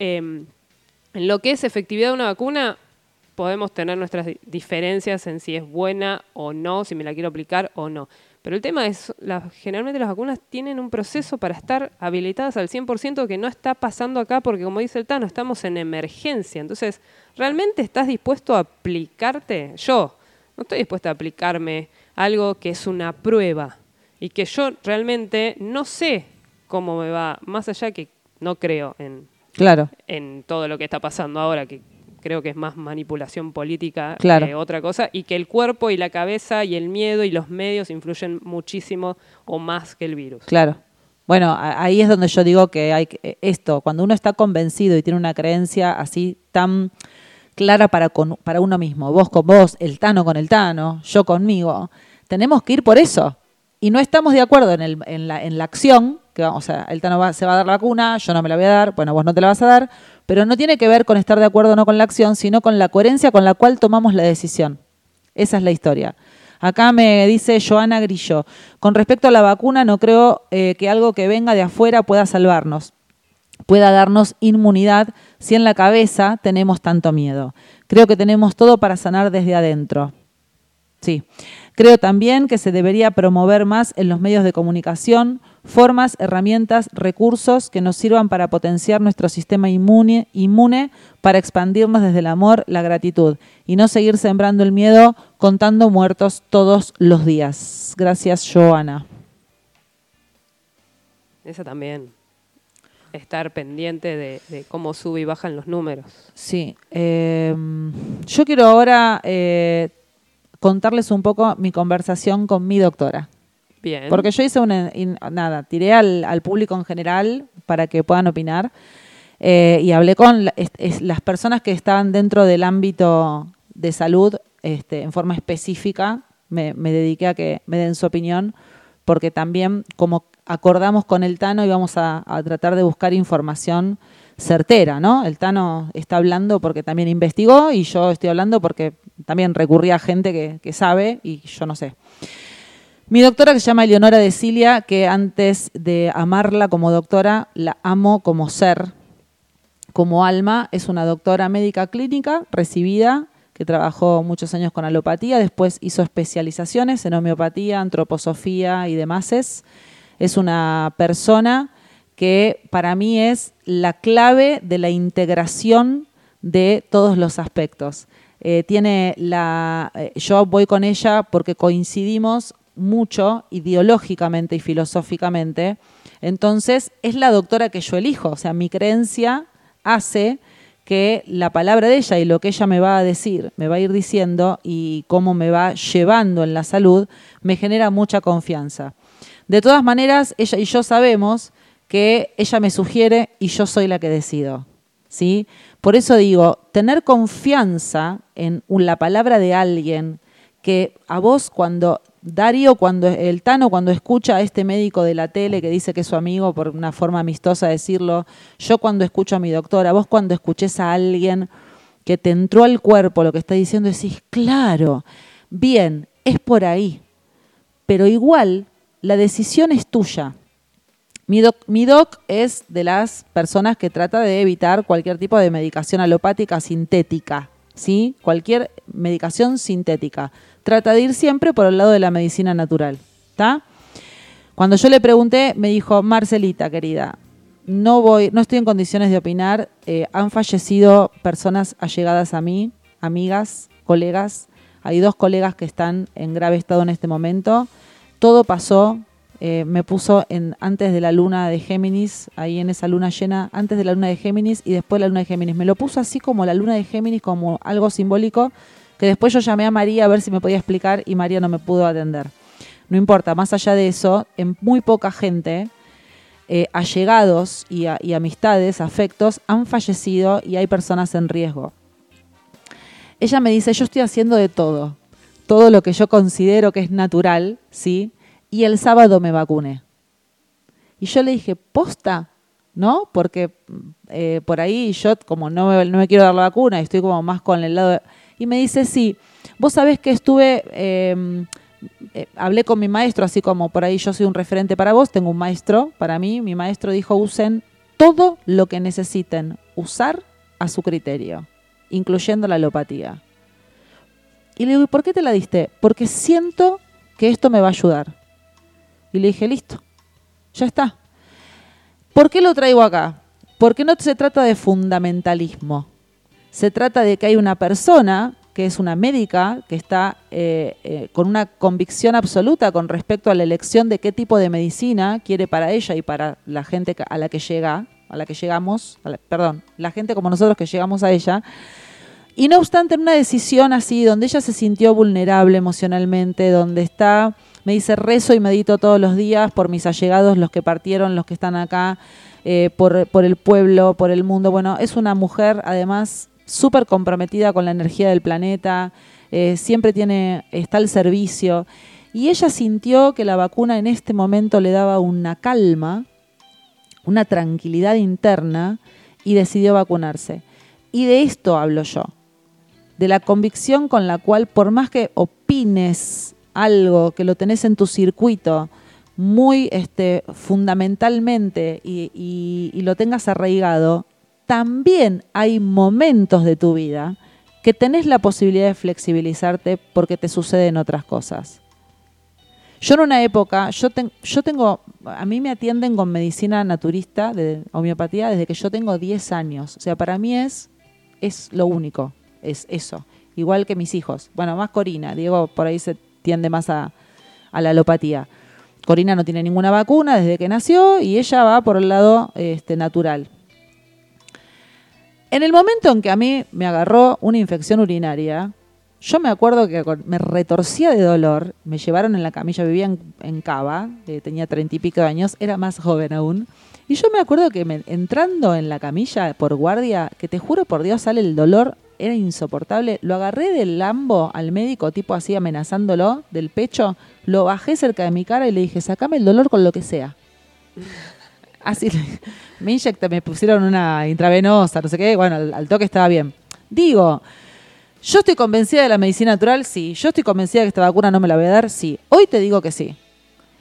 eh, en lo que es efectividad de una vacuna podemos tener nuestras di- diferencias en si es buena o no, si me la quiero aplicar o no. Pero el tema es, generalmente las vacunas tienen un proceso para estar habilitadas al 100% que no está pasando acá porque, como dice el Tano, estamos en emergencia. Entonces, ¿realmente estás dispuesto a aplicarte? Yo no estoy dispuesta a aplicarme algo que es una prueba y que yo realmente no sé cómo me va, más allá que no creo en, Claro. en todo lo que está pasando ahora, que creo que es más manipulación política Claro. que otra cosa, y que el cuerpo y la cabeza y el miedo y los medios influyen muchísimo o más que el virus. Claro. Bueno, ahí es donde yo digo que hay que- eh, esto, cuando uno está convencido y tiene una creencia así tan clara para, con, para uno mismo, vos con vos, el Tano con el Tano, yo conmigo, tenemos que ir por eso. Y no estamos de acuerdo en, el, en, la, en la acción, que o sea, el Tano va- se va a dar la vacuna, yo no me la voy a dar, bueno, vos no te la vas a dar, pero no tiene que ver con estar de acuerdo o no con la acción, sino con la coherencia con la cual tomamos la decisión. Esa es la historia. Acá me dice Joana Grillo, con respecto a la vacuna, no creo eh, que algo que venga de afuera pueda salvarnos, pueda darnos inmunidad si en la cabeza tenemos tanto miedo. Creo que tenemos todo para sanar desde adentro. Sí. Creo también que se debería promover más en los medios de comunicación formas, herramientas, recursos que nos sirvan para potenciar nuestro sistema inmune, inmune para expandirnos desde el amor, la gratitud y no seguir sembrando el miedo contando muertos todos los días. Gracias, Joana. Esa también. Estar pendiente de, de cómo sube y bajan los números. Sí. eh, yo quiero ahora eh, contarles un poco mi conversación con mi doctora. Porque yo hice una, in- nada, tiré al, público en general para que puedan opinar eh, y hablé con las personas que estaban dentro del ámbito de salud este, en forma específica. Me, dediqué a que me den su opinión porque también como acordamos con el Tano íbamos a, a tratar de buscar información certera, ¿no? El Tano está hablando porque también investigó y yo estoy hablando porque también recurrí a gente que sabe y yo no sé. Mi doctora que se llama Eleonora de Cilia, que antes de amarla como doctora, la amo como ser, como alma, es una doctora médica clínica recibida, que trabajó muchos años con alopatía, después hizo especializaciones en homeopatía, antroposofía y demás. Es una persona que para mí es la clave de la integración de todos los aspectos. Eh, tiene la, eh, yo voy con ella porque coincidimos mucho ideológicamente y filosóficamente. Entonces, es la doctora que yo elijo. O sea, mi creencia hace que la palabra de ella y lo que ella me va a decir, me va a ir diciendo y cómo me va llevando en la salud, me genera mucha confianza. De todas maneras, ella y yo sabemos que ella me sugiere y yo soy la que decido. ¿sí? Por eso digo, tener confianza en la palabra de alguien que a vos cuando Darío, cuando el Tano, cuando escucha a este médico de la tele que dice que es su amigo por una forma amistosa de decirlo, yo cuando escucho a mi doctora, vos cuando escuches a alguien que te entró al cuerpo lo que está diciendo, decís, claro, bien, es por ahí. Pero igual, la decisión es tuya. Mi doc, mi doc es de las personas que trata de evitar cualquier tipo de medicación alopática sintética, ¿sí? Cualquier medicación sintética. Trata de ir siempre por el lado de la medicina natural, ¿está? Cuando yo le pregunté, me dijo, Marcelita, querida, no voy, no estoy en condiciones de opinar. eh, han fallecido personas allegadas a mí, amigas, colegas. Hay dos colegas que están en grave estado en este momento. Todo pasó, eh, me puso en, antes de la luna de Géminis, ahí en esa luna llena, antes de la luna de Géminis y después de la luna de Géminis. Me lo puso así como la luna de Géminis, como algo simbólico, que después yo llamé a María a ver si me podía explicar y María no me pudo atender. No importa, más allá de eso, en muy poca gente eh, allegados y, amistades, afectos, han fallecido y hay personas en riesgo. Ella me dice, yo estoy haciendo de todo, todo lo que yo considero que es natural, ¿sí? Y el sábado me vacuné. Y yo le dije, posta, ¿no? Porque eh, por ahí yo, como no me, no me quiero dar la vacuna, y estoy como más con el lado... Y me dice, sí, vos sabés que estuve... eh, eh, hablé con mi maestro, así como por ahí yo soy un referente para vos, tengo un maestro para mí, mi maestro dijo usen todo lo que necesiten usar a su criterio, incluyendo la alopatía. Y le digo, ¿y por qué te la diste? Porque siento que esto me va a ayudar. Y le dije, listo, ya está. ¿Por qué lo traigo acá? Porque no se trata de fundamentalismo. Se trata de que hay una persona que es una médica que está eh, eh, con una convicción absoluta con respecto a la elección de qué tipo de medicina quiere para ella y para la gente a la que llega, a la que llegamos, la- perdón, la gente como nosotros que llegamos a ella. Y no obstante, en una decisión así, donde ella se sintió vulnerable emocionalmente, donde está, me dice, rezo y medito todos los días por mis allegados, los que partieron, los que están acá, eh, por, por el pueblo, por el mundo. Bueno, es una mujer, además, súper comprometida con la energía del planeta, eh, siempre tiene, está al servicio. Y ella sintió que la vacuna en este momento le daba una calma, una tranquilidad interna, y decidió vacunarse. Y de esto hablo yo de la convicción con la cual, por más que opines algo, que lo tenés en tu circuito muy este, fundamentalmente y, lo tengas arraigado, también hay momentos de tu vida que tenés la posibilidad de flexibilizarte porque te suceden otras cosas. Yo en una época, yo, yo tengo, a mí me atienden con medicina naturista de homeopatía desde que yo tengo 10 años. O sea, para mí es, es lo único, es eso. Igual que mis hijos. Bueno, más Corina. Diego por ahí se tiende más a, a la alopatía. Corina no tiene ninguna vacuna desde que nació y ella va por el lado este, natural. En el momento en que a mí me agarró una infección urinaria, yo me acuerdo que me retorcía de dolor, me llevaron en la camilla, vivía en, en Cava, eh, tenía treinta y pico de años, era más joven aún, y yo me acuerdo que me- entrando en la camilla por guardia, que te juro por Dios sale el dolor, era insoportable, lo agarré del lambo al médico, tipo así amenazándolo, del pecho, lo bajé cerca de mi cara y le dije, sacame el dolor con lo que sea. Así le- [laughs] me inyecté, me pusieron una intravenosa, no sé qué, bueno, al, toque estaba bien. Digo, yo estoy convencida de la medicina natural, sí. Yo estoy convencida de que esta vacuna no me la voy a dar, sí. Hoy te digo que sí.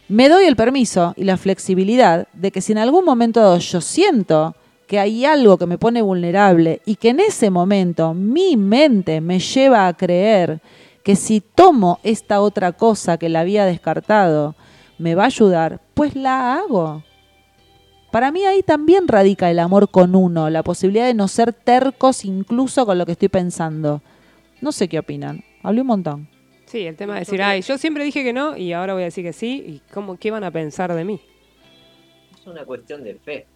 Me doy el permiso y la flexibilidad de que si en algún momento yo siento que hay algo que me pone vulnerable y que en ese momento mi mente me lleva a creer que si tomo esta otra cosa que la había descartado me va a ayudar, pues la hago. Para mí ahí también radica el amor con uno, la posibilidad de no ser tercos incluso con lo que estoy pensando. No sé qué opinan. Hablé un montón. Sí, el tema de decir, ay, yo siempre dije que no y ahora voy a decir que sí. ¿Y cómo, qué van a pensar de mí? Es una cuestión de fe.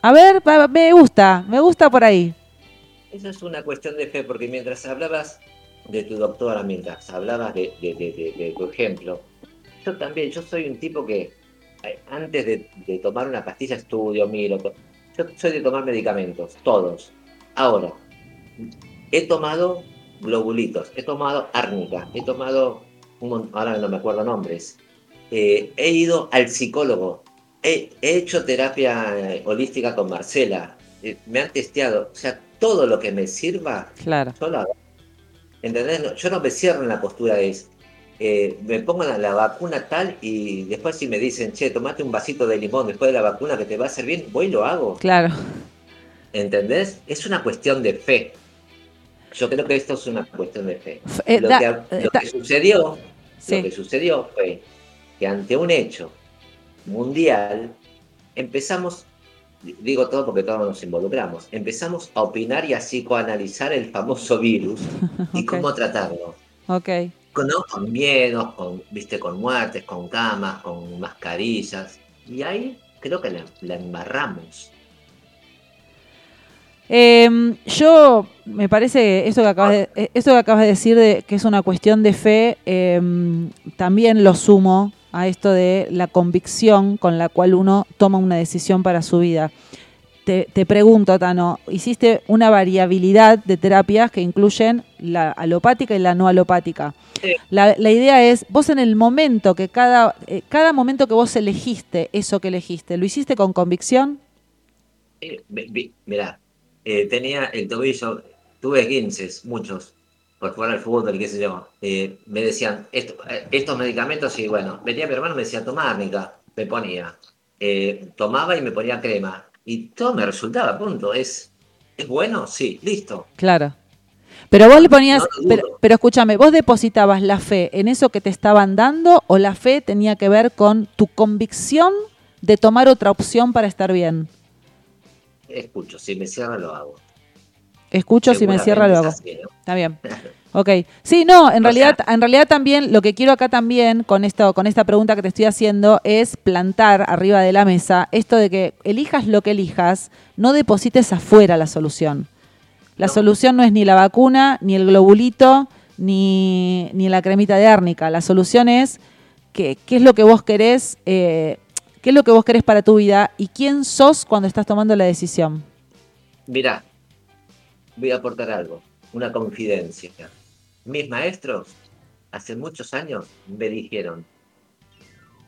A ver, me gusta, me gusta por ahí. Eso es una cuestión de fe, porque mientras hablabas de tu doctora, mientras hablabas de, de- de- de- de tu ejemplo, yo también, yo soy un tipo que antes de, de tomar una pastilla estudio, miro, yo soy de tomar medicamentos, todos. Ahora, he tomado globulitos, he tomado árnica, he tomado, un ahora no me acuerdo nombres, Eh, he ido al psicólogo, he, he hecho terapia eh, holística con Marcela, eh, me han testeado, o sea, todo lo que me sirva, Claro. yo lo hago. ¿Entendés? No- yo no me cierro en la postura de eh, me pongo la, vacuna tal y después si me dicen, che, tomate un vasito de limón después de la vacuna que te va a hacer bien, voy y lo hago. Claro. ¿Entendés? Es una cuestión de fe. Yo creo que esto es una cuestión de fe. Eh, lo, da- que, eh, lo da- que sucedió, Sí. lo que sucedió fue que ante un hecho mundial empezamos, digo todo porque todos nos involucramos, empezamos a opinar y a psicoanalizar el famoso virus y [laughs] cómo tratarlo. Ok. Con, con miedos, con, viste, con muertes, con camas, con mascarillas. Y ahí creo que la, embarramos. Eh, yo me parece que esto que acabas de, eh, esto que acabas de decir de que es una cuestión de fe, eh, también lo sumo a esto de la convicción con la cual uno toma una decisión para su vida. Te, te pregunto, Tano, hiciste una variabilidad de terapias que incluyen la alopática y la no alopática. La, la idea es, vos en el momento que cada, eh, cada momento que vos elegiste eso que elegiste, ¿lo hiciste con convicción? Eh, mirá, eh, tenía el tobillo, tuve 15, muchos, por jugar al fútbol, qué sé yo. Eh, me decían, "Esto- estos medicamentos, y bueno, venía mi hermano y me decía, tomá árnica, me ponía. Tomaba y me ponía crema. Y todo me resultaba, punto. ¿Es, ¿Es bueno? Sí, listo. Claro. Pero vos le ponías, No pero, pero escúchame, ¿vos depositabas la fe en eso que te estaban dando o la fe tenía que ver con tu convicción de tomar otra opción para estar bien? Escucho, si me cierra lo hago. Escucho, si me cierra lo hago. Está bien. [laughs] Ok. Sí, no, en realidad, en realidad también lo que quiero acá también con esto, con esta pregunta que te estoy haciendo es plantar arriba de la mesa esto de que elijas lo que elijas, no deposites afuera la solución. La solución no es ni la vacuna, ni el globulito, ni, ni la cremita de árnica. La solución es que- qué es lo que vos querés, eh, qué es lo que vos querés para tu vida y quién sos cuando estás tomando la decisión. Mirá, voy a aportar algo, una confidencia. Mis maestros, hace muchos años, me dijeron,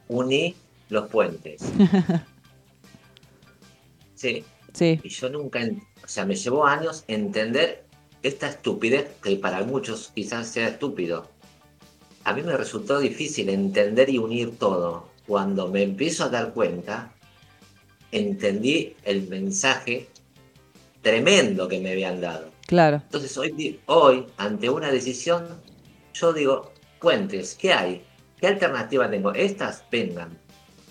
uní los puentes. [laughs] Sí, Sí. y yo nunca, o sea, me llevó años entender esta estupidez que para muchos quizás sea estúpido. A mí me resultó difícil entender y unir todo. Cuando me empiezo a dar cuenta, entendí el mensaje tremendo que me habían dado. Claro. Entonces hoy, hoy, ante una decisión, yo digo, puentes, ¿qué hay? ¿Qué alternativa tengo? Estas vengan.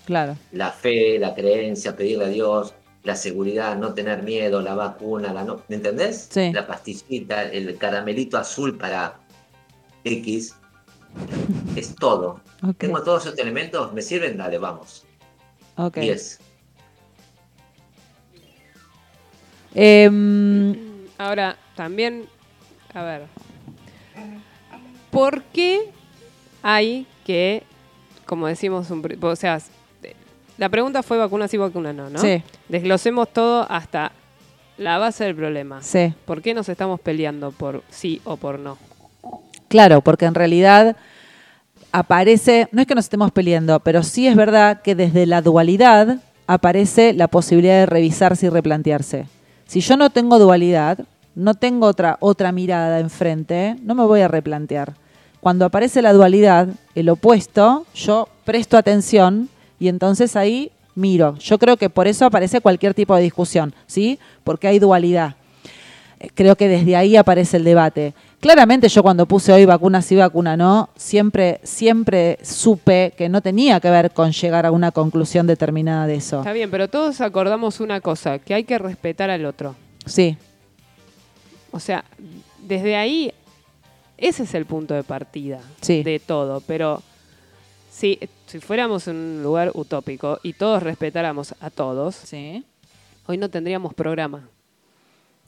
Claro. La fe, la creencia, pedirle a Dios, la seguridad, no tener miedo, la vacuna, la no, ¿me entendés? Sí. La pastillita, el caramelito azul para X. Es todo. [laughs] Tengo todos esos elementos, ¿me sirven? Dale, vamos. Ok. 10. Em, Ahora, también, a ver, ¿por qué hay que, como decimos, un, o sea, la pregunta fue vacuna sí, vacuna no, ¿no? Sí. Desglosemos todo hasta la base del problema. Sí. ¿Por qué nos estamos peleando por sí o por no? Claro, porque en realidad aparece, no es que nos estemos peleando, pero sí es verdad que desde la dualidad aparece la posibilidad de revisarse y replantearse. Si yo no tengo dualidad, no tengo otra, otra mirada enfrente, no me voy a replantear. Cuando aparece la dualidad, el opuesto, yo presto atención y entonces ahí miro. Yo creo que por eso aparece cualquier tipo de discusión, ¿sí? Porque hay dualidad. Eh, Creo que desde ahí aparece el debate. Claramente yo cuando puse hoy vacuna sí, vacuna no, siempre, siempre supe que no tenía que ver con llegar a una conclusión determinada de eso. Está bien, pero todos acordamos una cosa, que hay que respetar al otro. Sí, O sea, desde ahí, ese es el punto de partida Sí. de todo. Pero si, si fuéramos en un lugar utópico y todos respetáramos a todos, sí. hoy no tendríamos programa.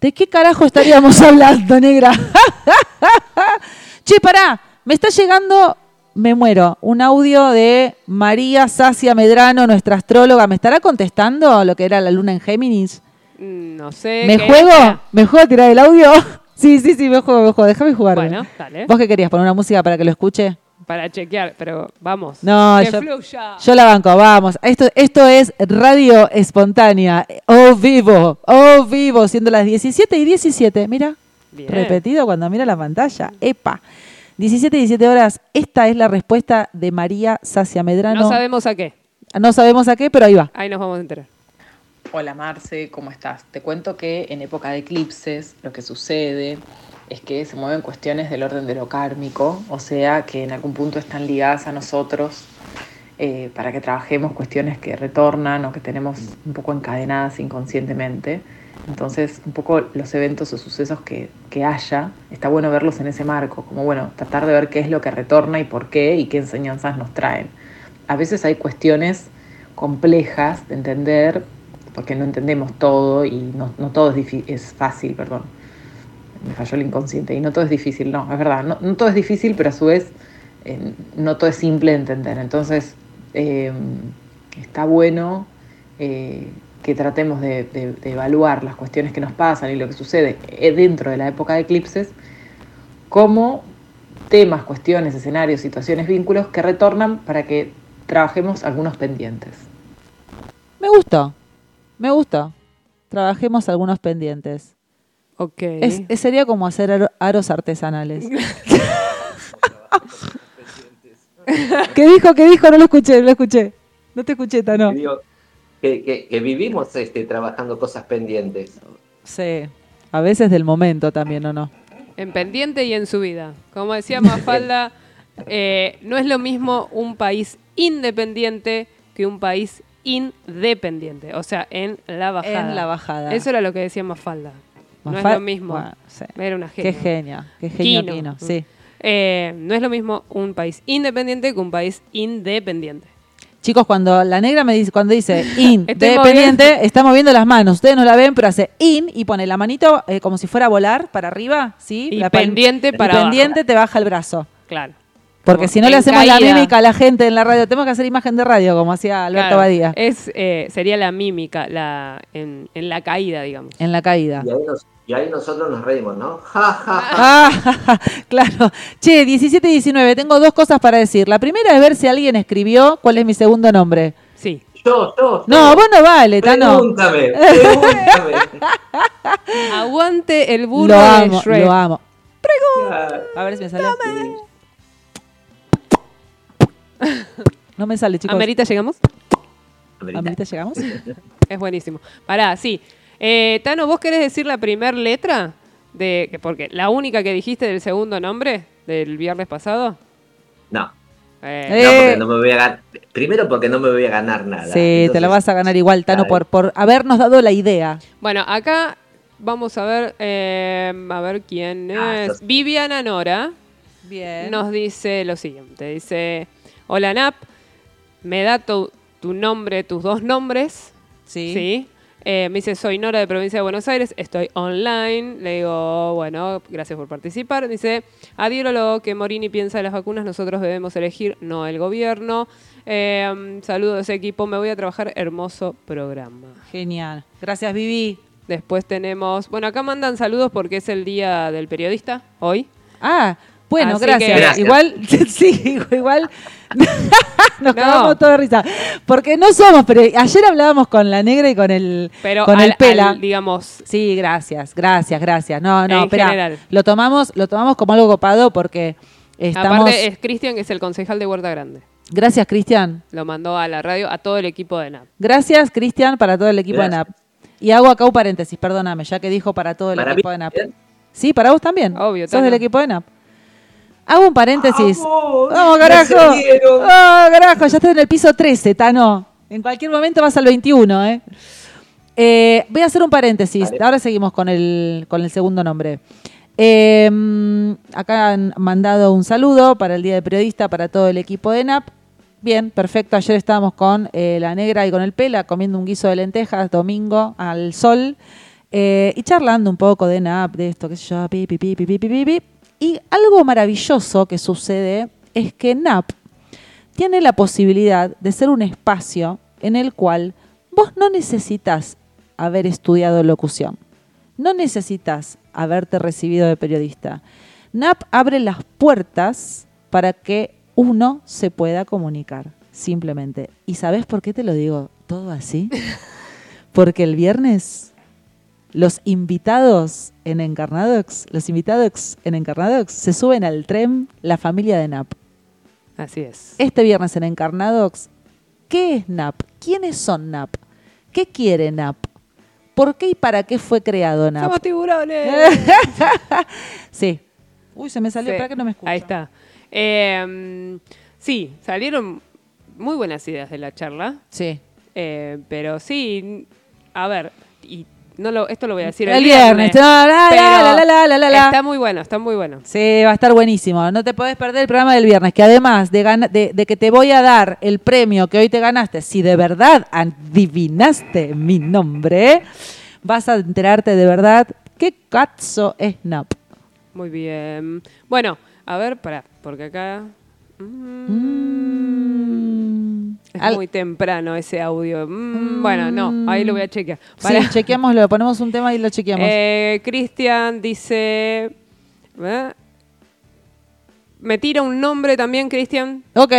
¿De qué carajo estaríamos [laughs] hablando, negra? [laughs] che, pará, me está llegando, me muero, un audio de María Sacia Medrano, nuestra astróloga. ¿Me estará contestando lo que era la luna en Géminis? Mm, No sé. ¿Me qué juego? ¿Me juego a tirar el audio? [laughs] Sí, sí, sí, me juego, me juego. Déjame jugar. Bueno, dale. ¿Vos qué querías? ¿Poner una música para que lo escuche? Para chequear, pero vamos. No, Que yo, fluya. yo la banco, vamos. Esto, esto es radio espontánea, o vivo, o vivo, siendo las 17 y 17. Mira, Bien. repetido cuando mira la pantalla. Epa. 17 y 17 horas. Esta es la respuesta de María Sacia Medrano. No sabemos a qué. No sabemos a qué, pero ahí va. Ahí nos vamos a enterar. Hola Marce, ¿cómo estás? Te cuento que en época de eclipses lo que sucede es que se mueven cuestiones del orden de lo kármico, o sea que en algún punto están ligadas a nosotros eh, para que trabajemos cuestiones que retornan o que tenemos un poco encadenadas inconscientemente. Entonces, un poco los eventos o sucesos que, que haya, está bueno verlos en ese marco, como bueno, tratar de ver qué es lo que retorna y por qué y qué enseñanzas nos traen. A veces hay cuestiones complejas de entender, porque no entendemos todo y no, todo es, es fácil, perdón. Me falló el inconsciente y no todo es difícil, no, es verdad, no, todo es difícil, pero a su vez eh, no todo es simple de entender. Entonces, eh, está bueno eh, que tratemos de evaluar las cuestiones que nos pasan y lo que sucede eh, dentro de la época de eclipses como temas, cuestiones, escenarios, situaciones, vínculos que retornan para que trabajemos algunos pendientes. Me gustó. Me gustó. Trabajemos algunos pendientes. Ok. Es- es- sería como hacer aro- aros artesanales. [laughs] ¿Qué dijo? ¿Qué dijo? No lo escuché, no lo escuché. No te escuché, Tano. Digo, que, que- que vivimos este, trabajando cosas pendientes. Sí. A veces del momento también, ¿o no? En pendiente y en subida. Como decía Mafalda, [laughs] eh, no es lo mismo un país independiente que un país independiente. O sea, en la bajada. En la bajada. Eso era lo que decía Mafalda. no es lo mismo. Bueno, sí. Era una Qué genia. qué genio sí. Eh, no es lo mismo un país independiente que un país independiente. Chicos, cuando la negra me dice, cuando dice in, [laughs] Estoy dependiente, moviendo. está moviendo las manos. Ustedes no la ven, pero hace in y pone la manito eh, como si fuera a volar para arriba, ¿sí? Y La pen- pendiente y para abajo. pendiente te baja el brazo. Claro. Porque si no le hacemos la mímica a la gente en la radio, tenemos que hacer imagen de radio, como hacía Alberto Claro, Badía, Es, eh, sería la mímica la, en, en la caída, digamos. en la caída. Y ahí, nos- y ahí nosotros nos reímos, ¿no? [laughs] Ja, ja, ja. Ah, claro. Che, 17 y 19, tengo dos cosas para decir. La primera es ver si alguien escribió cuál es mi segundo nombre. Sí. Yo, yo, No, vos no vale, Tano. Pregúntame, pregúntame. [laughs] Aguante el burro Lo de amo, Shrek. lo amo. A ver si me sale. [laughs] No me sale, chicos. ¿Amerita llegamos? ¿Amerita llegamos? [laughs] Es buenísimo. Pará, sí. Eh, Tano, ¿vos querés decir la primer letra? de que- Porque la única que dijiste del segundo nombre del viernes pasado. No, Eh, no, porque no me voy a ganar. Primero porque no me voy a ganar nada. Sí, te la vas a ganar igual, Tano, por, por habernos dado la idea. Bueno, acá vamos a ver, eh, a ver quién Ah, es. sos- Viviana Nora Bien. nos dice lo siguiente. Dice, hola Nap, me da tu, tu nombre, tus dos nombres. Sí. Eh, me dice, soy Nora de Provincia de Buenos Aires, estoy online. Le digo, bueno, gracias por participar. Dice, adhiero lo que Morini piensa de las vacunas, nosotros debemos elegir, no el gobierno. Eh, saludos equipo, me voy a trabajar, hermoso programa. Genial. Gracias, Vivi. Después tenemos, bueno, acá mandan saludos porque es el día del periodista, hoy. Ah, bueno, Así gracias. que- Gracias. Igual, [laughs] sí, igual [laughs] nos No. cagamos todos de risa. Porque no somos, pero ayer hablábamos con la negra y con el, Pero con al- el pela. al, digamos, Sí, gracias, gracias, gracias. No, no, En espera. general. Lo tomamos, lo tomamos como algo copado porque estamos. aparte es Cristian, que es el concejal de Huerta Grande. Gracias, Cristian. Lo mandó a la radio a todo el equipo de NAP. Gracias, Cristian, para todo el equipo Gracias. de NAP. Y hago acá un paréntesis, perdóname, ya que dijo para todo el Para equipo mí de NAP. también. Sí, para vos también. Obvio, Sos Tano. del equipo de NAP. Hago un paréntesis. ¡Vamos! ¡Vamos, ¡Me carajo! ¡Oh, carajo! Ya estás en el piso 13, Tano. En cualquier momento vas al 21, ¿eh? Eh, voy a hacer un paréntesis. Vale. Ahora seguimos con el, con el segundo nombre. Eh, mm, acá han mandado un saludo para el Día del Periodista, para todo el equipo de NAP. Bien, perfecto. Ayer estábamos con eh, la negra y con el pela comiendo un guiso de lentejas, domingo al sol, eh, y charlando un poco de NAP, de esto, qué sé yo, pi, pi, pi, pi, pi, pi, pi, pi. Y algo maravilloso que sucede es que NAP tiene la posibilidad de ser un espacio en el cual vos no necesitas haber estudiado locución, no necesitas haberte recibido de periodista. NAP abre las puertas para que uno se pueda comunicar, simplemente. ¿Y sabes por qué te lo digo todo así? [laughs] Porque el viernes los invitados en Encarnadox, los invitados en Encarnadox se suben al tren la familia de NAP. Así es. Este viernes en Encarnadox, ¿qué es NAP? ¿Quiénes son NAP? ¿Qué quiere NAP? ¿Por qué y para qué fue creado NAP? ¡Somos tiburones! [laughs] sí. Uy, se me salió, Sí, espera que no me escucho. Ahí está. Eh, sí, salieron muy buenas ideas de la charla. Sí. Eh, pero sí, a ver, no lo, esto lo voy a decir El el, viernes. Está muy bueno, está muy bueno. Sí, va a estar buenísimo. No te podés perder el programa del viernes, que además de, gana- de, de que te voy a dar el premio que hoy te ganaste, si de verdad adivinaste mi nombre, vas a enterarte de verdad qué cazzo es NAP. Muy bien. Bueno, a ver, pará, porque acá... Mm. Es Al- muy temprano ese audio. Mm, Bueno, no, ahí lo voy a chequear. Sí, Pará. chequeamoslo, ponemos un tema y lo chequeamos. Eh, Cristian dice. ¿eh? Me tira un nombre también, Cristian. ok,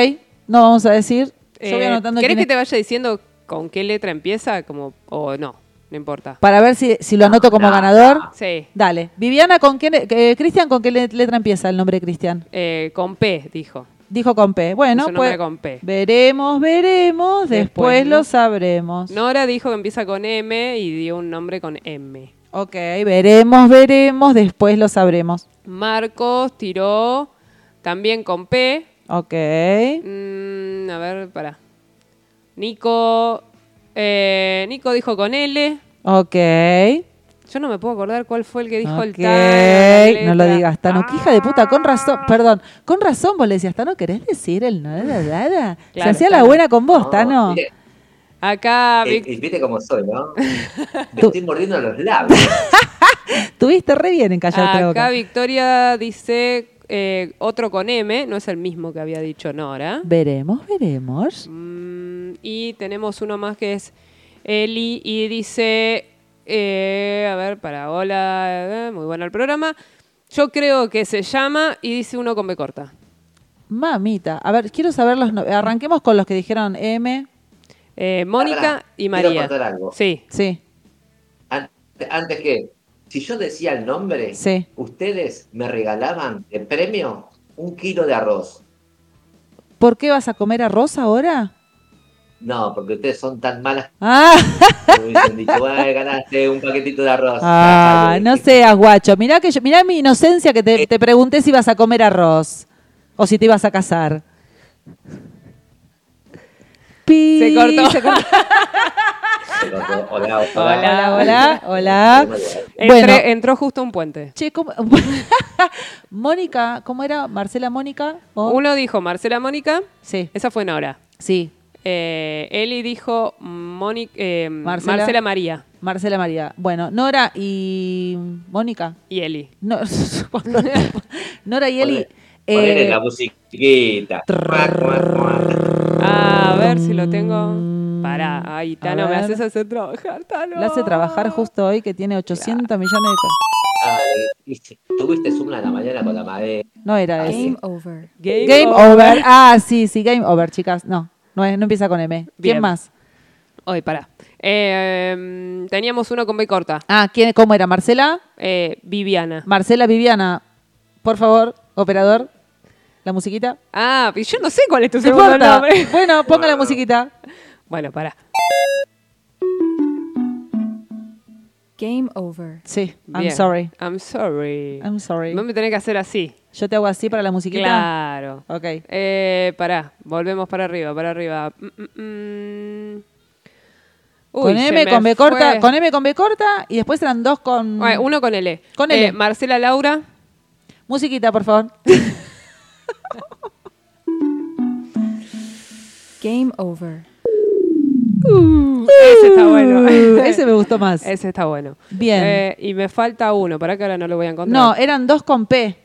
no vamos a decir. Yo voy Eh, anotando ¿Querés quién que es- te vaya diciendo con qué letra empieza? Como, o no, no importa. Para ver si, si lo anoto como ganador. Sí. Dale. Viviana, ¿con qué? eh, Cristian, ¿con qué le- letra empieza el nombre de Cristian? Eh, con P, dijo. Dijo con P. Bueno, Es un nombre pues con P. veremos, veremos, después, lo sabremos. Nora dijo que empieza con M y dio un nombre con M. Ok, veremos, veremos, después lo sabremos. Marcos tiró también con P. Ok. Mm, a ver, para. Nico. eh, Nico dijo con L. Ok. Yo no me puedo acordar cuál fue el que dijo el Tano, la no lo digas, Tano. Qué hija de puta, con razón, perdón, con razón vos le decías, Tano, ¿querés decir el nada, nada? Se Claro, hacía la Tano. buena con vos, Tano. mire, Acá, eh, y viste cómo soy, ¿no? [laughs] Me estoy mordiendo los labios. [laughs] Tuviste re bien en callarte la acá boca. Victoria dice eh, otro con M, no es el mismo que había dicho Nora. Veremos, veremos. Mm, y tenemos uno más que es Eli y dice, eh, a ver, para, hola, eh, muy bueno el programa. Yo creo que se llama y dice uno con B corta. Mamita, a ver, quiero saber los... no- Arranquemos con los que dijeron M. Eh, Mónica y quiero María. contar algo. Sí. Sí, An- Antes que, si yo decía el nombre, sí. ustedes me regalaban de premio un kilo de arroz. ¿Por qué vas a comer arroz ahora? No, porque ustedes son tan malas [laughs] Ah, que dicho, "Ay, ganaste un paquetito de arroz. ah no seas guacho. Mirá, que yo, mirá mi inocencia que te, te pregunté si ibas a comer arroz o si te ibas a casar. Pi, Se cortó. se cortó. Hola, hola, Hola, hola, hola. Entré- Bueno. entró justo un puente. Che, ¿cómo- [laughs] Mónica, ¿cómo era? ¿Marcela Mónica? ¿O? Uno dijo Marcela Mónica, Sí, esa fue Nora. sí. Eh, Eli dijo Mónica, eh, Marcela. Marcela. María Marcela María. Bueno, Nora y Mónica. y Eli. No, [laughs] Nora y Eli. Eh, la musiquita. A ver si lo tengo. Pará, ay, Tano, me haces hacer trabajar, Tano. la hace trabajar justo hoy que tiene 800 millones de cosas. Viste, Tuviste Zoom a la mañana con la madera. No era ese. Game over. Game, Game over. Ah, sí, sí, game over, chicas. No, no, es- no empieza con M. ¿Quién más? Hoy, pará. Eh, em, teníamos uno con B corta. Ah, ¿quién, ¿cómo era? ¿Marcela? Eh, Viviana. Marcela Viviana. Por favor, operador, la musiquita. Ah, yo no sé cuál es tu segundo importa. nombre. [laughs] Bueno, ponga la musiquita. Bueno, pará. Game over. Sí, I'm Bien. sorry. I'm sorry. I'm sorry. No me tenés que hacer así. Yo te hago así para la musiquita. Claro. Ok. Eh, pará, volvemos para arriba, para arriba. Mm, mm, mm. Uy, con M, con B corta, fue. con M, con B corta y después eran dos con Bueno, uno con L. Con Eh, L. Marcela Laura. musiquita, por favor. [laughs] Game over. Ese está bueno. Uh, [laughs] ese me gustó más. Ese está bueno. Bien. Eh, y me falta uno, para que ahora no lo voy a encontrar. No, eran dos con P.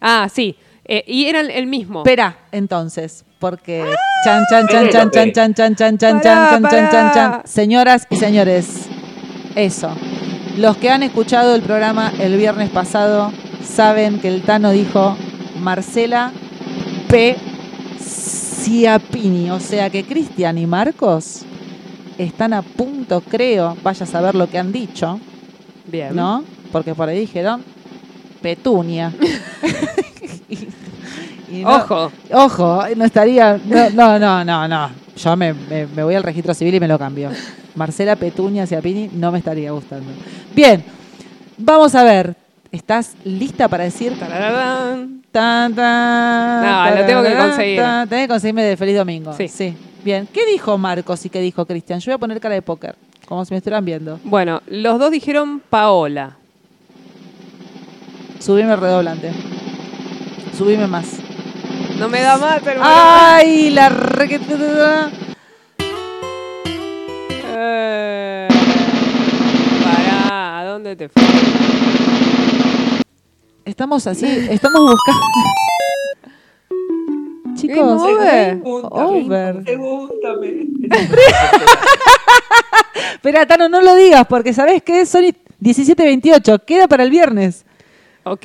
Ah, sí. Eh, y eran el mismo. Espera, entonces, porque chan chan chan chan chan chan chan chan chan chan chan chan chan pará. chan. Señoras y señores, eso. Los que han escuchado el programa el viernes pasado saben que el Tano dijo Marcela P. Ciapini, o sea que Cristian y Marcos están a punto, creo, vaya a saber lo que han dicho, Bien. ¿no? Porque por ahí dijeron Petunia. Y- [laughs] y no- Ojo. Ojo, no estaría. No, no, no, no. no. Yo me, me- me voy al registro civil y me lo cambio. Marcela Petunia Ciapini no me estaría gustando. Bien, vamos a ver. ¿Estás lista para decir? Tarararán. Tan, tan, No, lo tengo que conseguir. tan? Tenés que conseguirme de Feliz Domingo. Sí. Bien. ¿Qué dijo Marcos y qué dijo Cristian? Yo voy a poner cara de póker, como si me estuvieran viendo. Bueno, los dos dijeron Paola. Subime el redoblante. Subime más. No me da más, hermano. ¡Ay! La re... Eh, pará, ¿a dónde te fue? Estamos así, estamos buscando. [laughs] chicos. Over. Over. [laughs] Espera, Tano, no lo digas porque ¿sabés qué? Son 17.28. Queda para el viernes. Ok.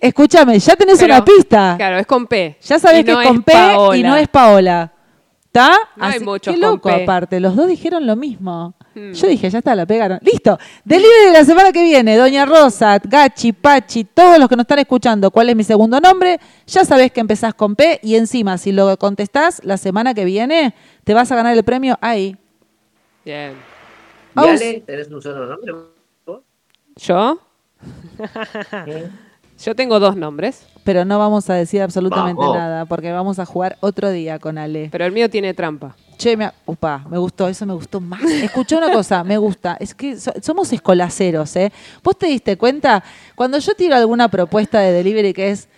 Escúchame, ya tenés Pero, una pista. Claro, es con P. Ya sabés que no es con P Paola. y no es Paola. ¿Está? No hay muchos Qué con loco, P. aparte. Los dos dijeron lo mismo. Hmm. Yo dije, ya está, la pegaron. Listo. Delivery de la semana que viene. Doña Rosa, Gachi, Pachi, todos los que nos están escuchando. ¿Cuál es mi segundo nombre? Ya sabés que empezás con P y encima, si lo contestás la semana que viene, te vas a ganar el premio ahí. Bien. ¿Y Aus- Ale, tenés un solo nombre? ¿Yo? [laughs] Yo tengo dos nombres, Pero no vamos a decir absolutamente Vamos. nada porque vamos a jugar otro día con Ale. pero el mío tiene trampa. Che, me, upa, me gustó, eso me gustó más. Escuché una cosa, me gusta. Es que so- somos escolaceros, ¿eh? ¿Vos te diste cuenta? Cuando yo tiro alguna propuesta de delivery que es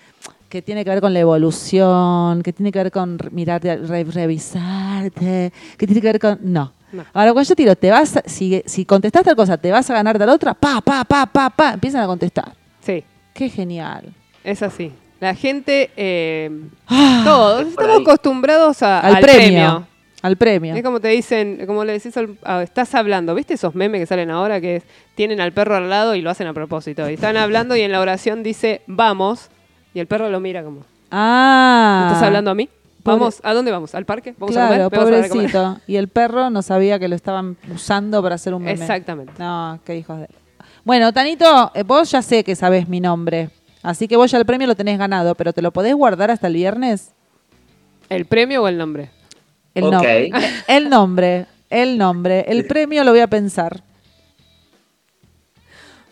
que tiene que ver con la evolución, que tiene que ver con re- mirarte, re- revisarte, que tiene que ver con... No. No. Ahora, cuando yo tiro, te vas a- si, si contestás tal cosa, te vas a ganar tal otra, pa, pa, pa, pa, pa, empiezan a contestar. Sí, Qué genial. es así. La gente, eh, Ah, todos, estamos ahí. acostumbrados a- al, al, premio, premio. Al premio. Es como te dicen, como le decís, al- estás hablando, ¿viste esos memes que salen ahora que es- tienen al perro al lado y lo hacen a propósito? Y están hablando y en la oración dice, vamos, y el perro lo mira como, Ah. ¿estás hablando a mí? Vamos, ¿a dónde vamos? ¿Al parque? ¿Vamos claro, a comer? ¿Me vas a dar de comer?" pobrecito. Y el perro no sabía que lo estaban usando para hacer un meme. Exactamente. No, qué hijos de... Bueno, Tanito, eh, vos ya sé que sabés mi nombre. Así que vos ya el premio lo tenés ganado, pero ¿te lo podés guardar hasta el viernes? ¿El premio o el nombre? El, Ok. nom- el nombre, el nombre. El premio lo voy a pensar.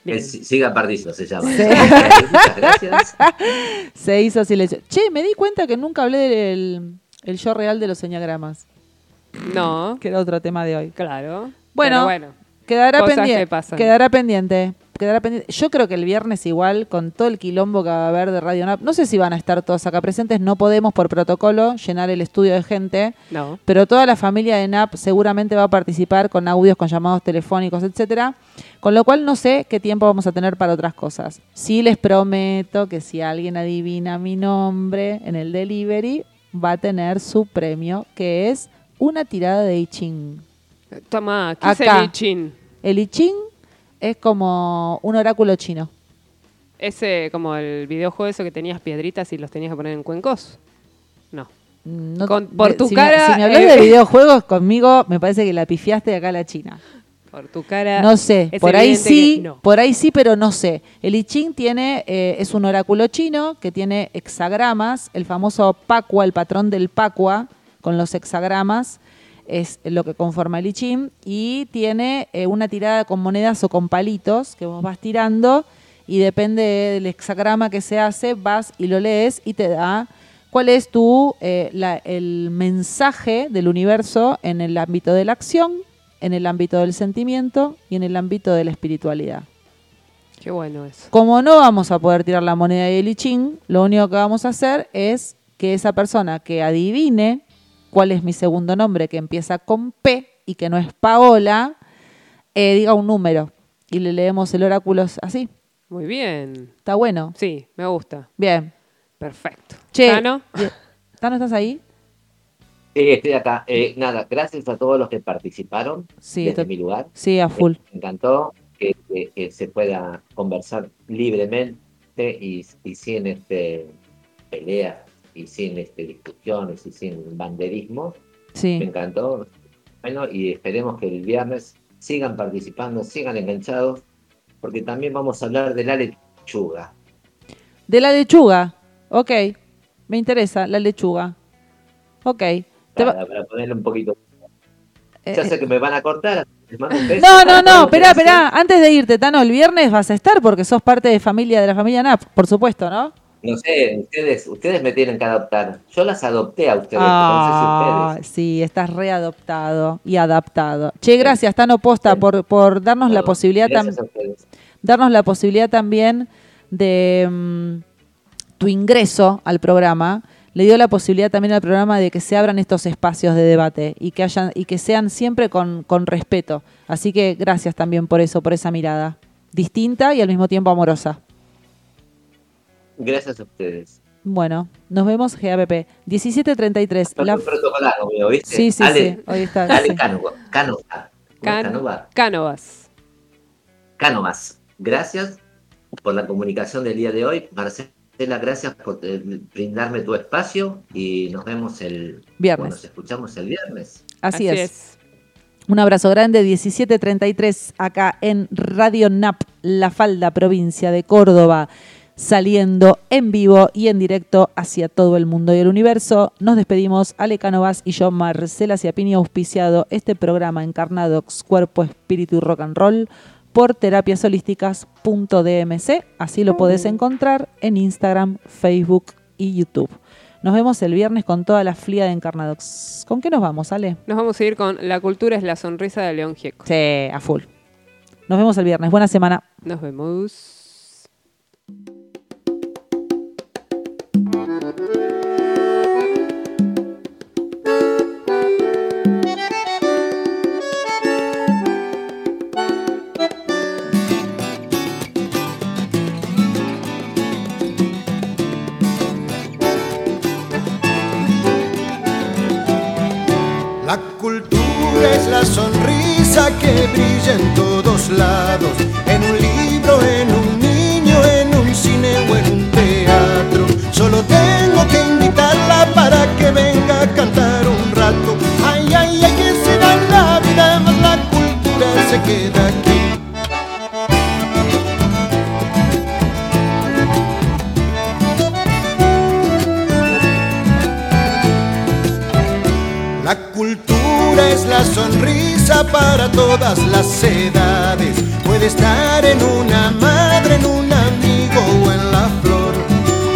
Bien. Siga Pardiso se llama. Sí. [laughs] Muchas gracias. [laughs] Se hizo silencio. Che, me di cuenta que nunca hablé del el yo real de los enneagramas, No, que era otro tema de hoy. claro. Bueno, bueno, Quedará pendiente. que. Quedará pendiente. Quedará pendiente. Yo creo que el viernes igual, con todo el quilombo que va a haber de Radio Nap, no sé si van a estar todos acá presentes, no podemos por protocolo llenar el estudio de gente, no. pero toda la familia de NAP seguramente va a participar con audios, con llamados telefónicos, etcétera. Con lo cual no sé qué tiempo vamos a tener para otras cosas. Sí les prometo que si alguien adivina mi nombre en el delivery, va a tener su premio, que es una tirada de I Ching. Toma, ¿qué es el I Ching? El I Ching es como un oráculo chino. Ese, como el videojuego eso que tenías piedritas y los tenías que poner en cuencos. No. Mm, no- Con- por tu si cara, Me, si me hablas eh, de [laughs] videojuegos conmigo, me parece que la pifiaste de acá a la China. Por tu cara. No sé, por ahí sí, no. por ahí sí, pero no sé. El I Ching tiene, eh, es un oráculo chino que tiene hexagramas, el famoso Pacua, el patrón del Pacua, con los hexagramas, es lo que conforma el I Ching, y tiene eh, una tirada con monedas o con palitos que vos vas tirando, y depende del hexagrama que se hace, vas y lo lees y te da cuál es tu, eh, la- el mensaje del universo en el ámbito de la acción, en el ámbito del sentimiento y en el ámbito de la espiritualidad. Qué bueno eso. Como no vamos a poder tirar la moneda y el I Ching, lo único que vamos a hacer es que esa persona que adivine cuál es mi segundo nombre, que empieza con P y que no es Paola, eh, diga un número y le leemos el oráculo así. Muy bien. Está bueno. Sí, me gusta. Bien. Perfecto. Che, Tano. Tano, ¿estás ahí? Sí, estoy acá. Eh, nada, gracias a todos los que participaron Sí, desde to- mi lugar. sí, a full. Me encantó que, que- que se pueda conversar libremente y, y sin este peleas y sin este discusiones y sin banderismo. Me Sí. encantó. Bueno, y esperemos que el viernes sigan participando, sigan enganchados, porque también vamos a hablar de la lechuga. De la lechuga. Ok. Me interesa la lechuga. Ok. Va- Para, ponerle un poquito. eh, Ya sé que me van a cortar. [laughs] No, no, no, espera, espera. Antes de irte, Tano, el viernes vas a estar porque sos parte de familia de la familia NAP, por supuesto, ¿no? No sé, ustedes, ustedes me tienen que adoptar. Yo las adopté a ustedes, Ah, ustedes. sí, estás readoptado y adaptado. Che, gracias, Tano Posta, por, por darnos la posibilidad tam- Gracias a ustedes. darnos la posibilidad también de mm, tu ingreso al programa. Le dio la posibilidad también al programa de que se abran estos espacios de debate y que hayan y que sean siempre con, con respeto. Así que gracias también por eso, por esa mirada distinta y al mismo tiempo amorosa. Gracias a ustedes. Bueno, nos vemos GAPP. 17.33. La... Protocolar, ¿viste? Sí, sí, Ale, sí. Hoy está. Ale sí. Cánova. Cánova. Can- Cánova. Cánovas. Cánovas. Gracias por la comunicación del día de hoy. Marcela, gracias por eh, brindarme tu espacio y nos vemos el Viernes. o Nos escuchamos el viernes. Así, es. Un abrazo grande, 17.33 acá en Radio NAP, La Falda, provincia de Córdoba, saliendo en vivo y en directo hacia todo el mundo y el universo. Nos despedimos, Ale Canovas y yo, Marcela Ciapini, auspiciado este programa Encarnadox, Cuerpo, Espíritu y Rock and Roll por terapiasolísticas.dmc. Así lo podés encontrar en Instagram, Facebook y YouTube. Nos vemos el viernes con toda la flia de Encarnadox. ¿Con qué nos vamos, Ale? Nos vamos a ir con La cultura es la sonrisa de León Gieco. Sí, a full. Nos vemos el viernes. Buena semana. Nos vemos. Es la sonrisa que brilla en todos lados, en un libro, en un niño, en un cine o en un teatro. Solo tengo que invitarla para que venga a cantar un rato. Ay, ay, ay, que se va la vida, más la cultura se queda aquí. La cultura es la sonrisa para todas las edades. Puede estar en una madre, en un amigo o en la flor.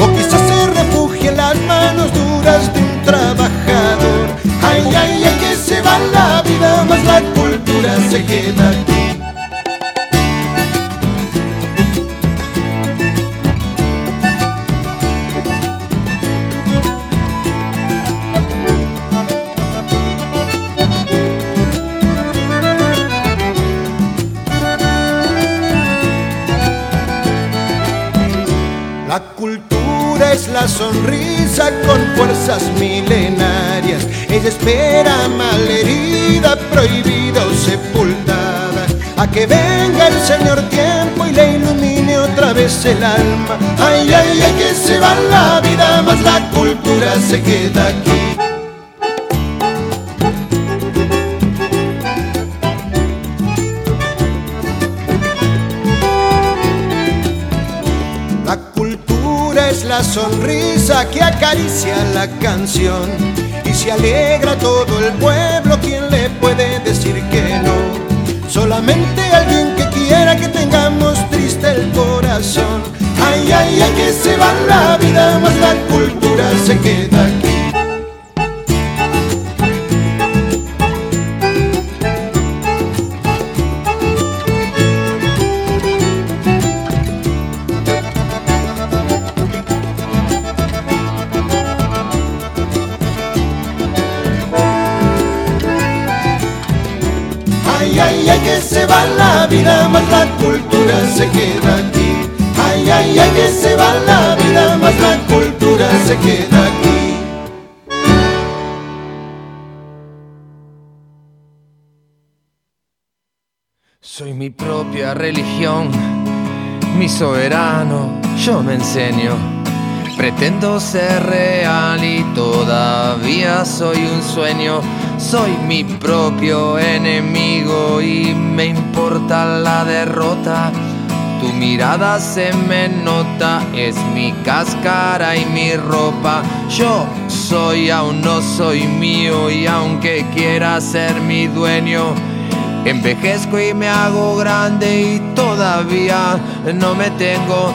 O quizás se refugie en las manos duras de un trabajador. Ay, ay, ay, que se va la vida, más la cultura se queda aquí. La sonrisa con fuerzas milenarias. Ella espera malherida, prohibida o sepultada. A que venga el Señor tiempo y le ilumine otra vez el alma. Ay, ay, ay, que se va la vida, más la cultura se queda aquí. Sonrisa que acaricia la canción y se alegra todo el pueblo. ¿Quién le puede decir que no? Solamente alguien que quiera que tengamos triste el corazón. Ay, ay, ay, que se va la vida, más la cultura se queda más la cultura se queda aquí. Ay, ay, ay, que se va la vida, más la cultura se queda aquí. Soy mi propia religión, mi soberano, yo me enseño. Pretendo ser real y todavía soy un sueño. Soy mi propio enemigo y me importa la derrota. Tu mirada se me nota, es mi cáscara y mi ropa. Yo soy, aún no soy mío y aunque quiera ser mi dueño, envejezco y me hago grande y todavía no me tengo.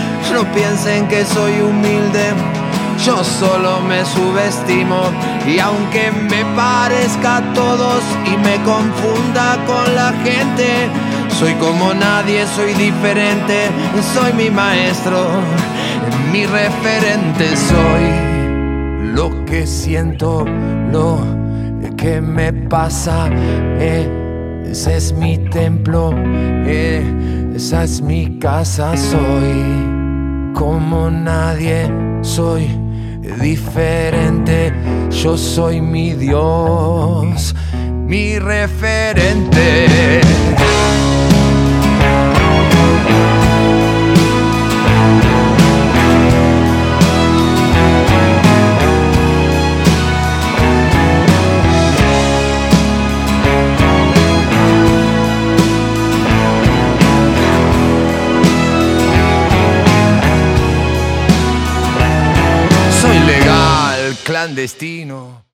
No piensen que soy humilde, Yo solo me subestimo. Y aunque me parezca a todos y me confunda con la gente, soy como nadie, soy diferente, soy mi maestro, mi referente, soy. Lo que siento, lo que me pasa. eh, ese es mi templo, eh, esa es mi casa, soy como nadie, soy diferente, yo soy mi Dios, mi referente. Clandestino,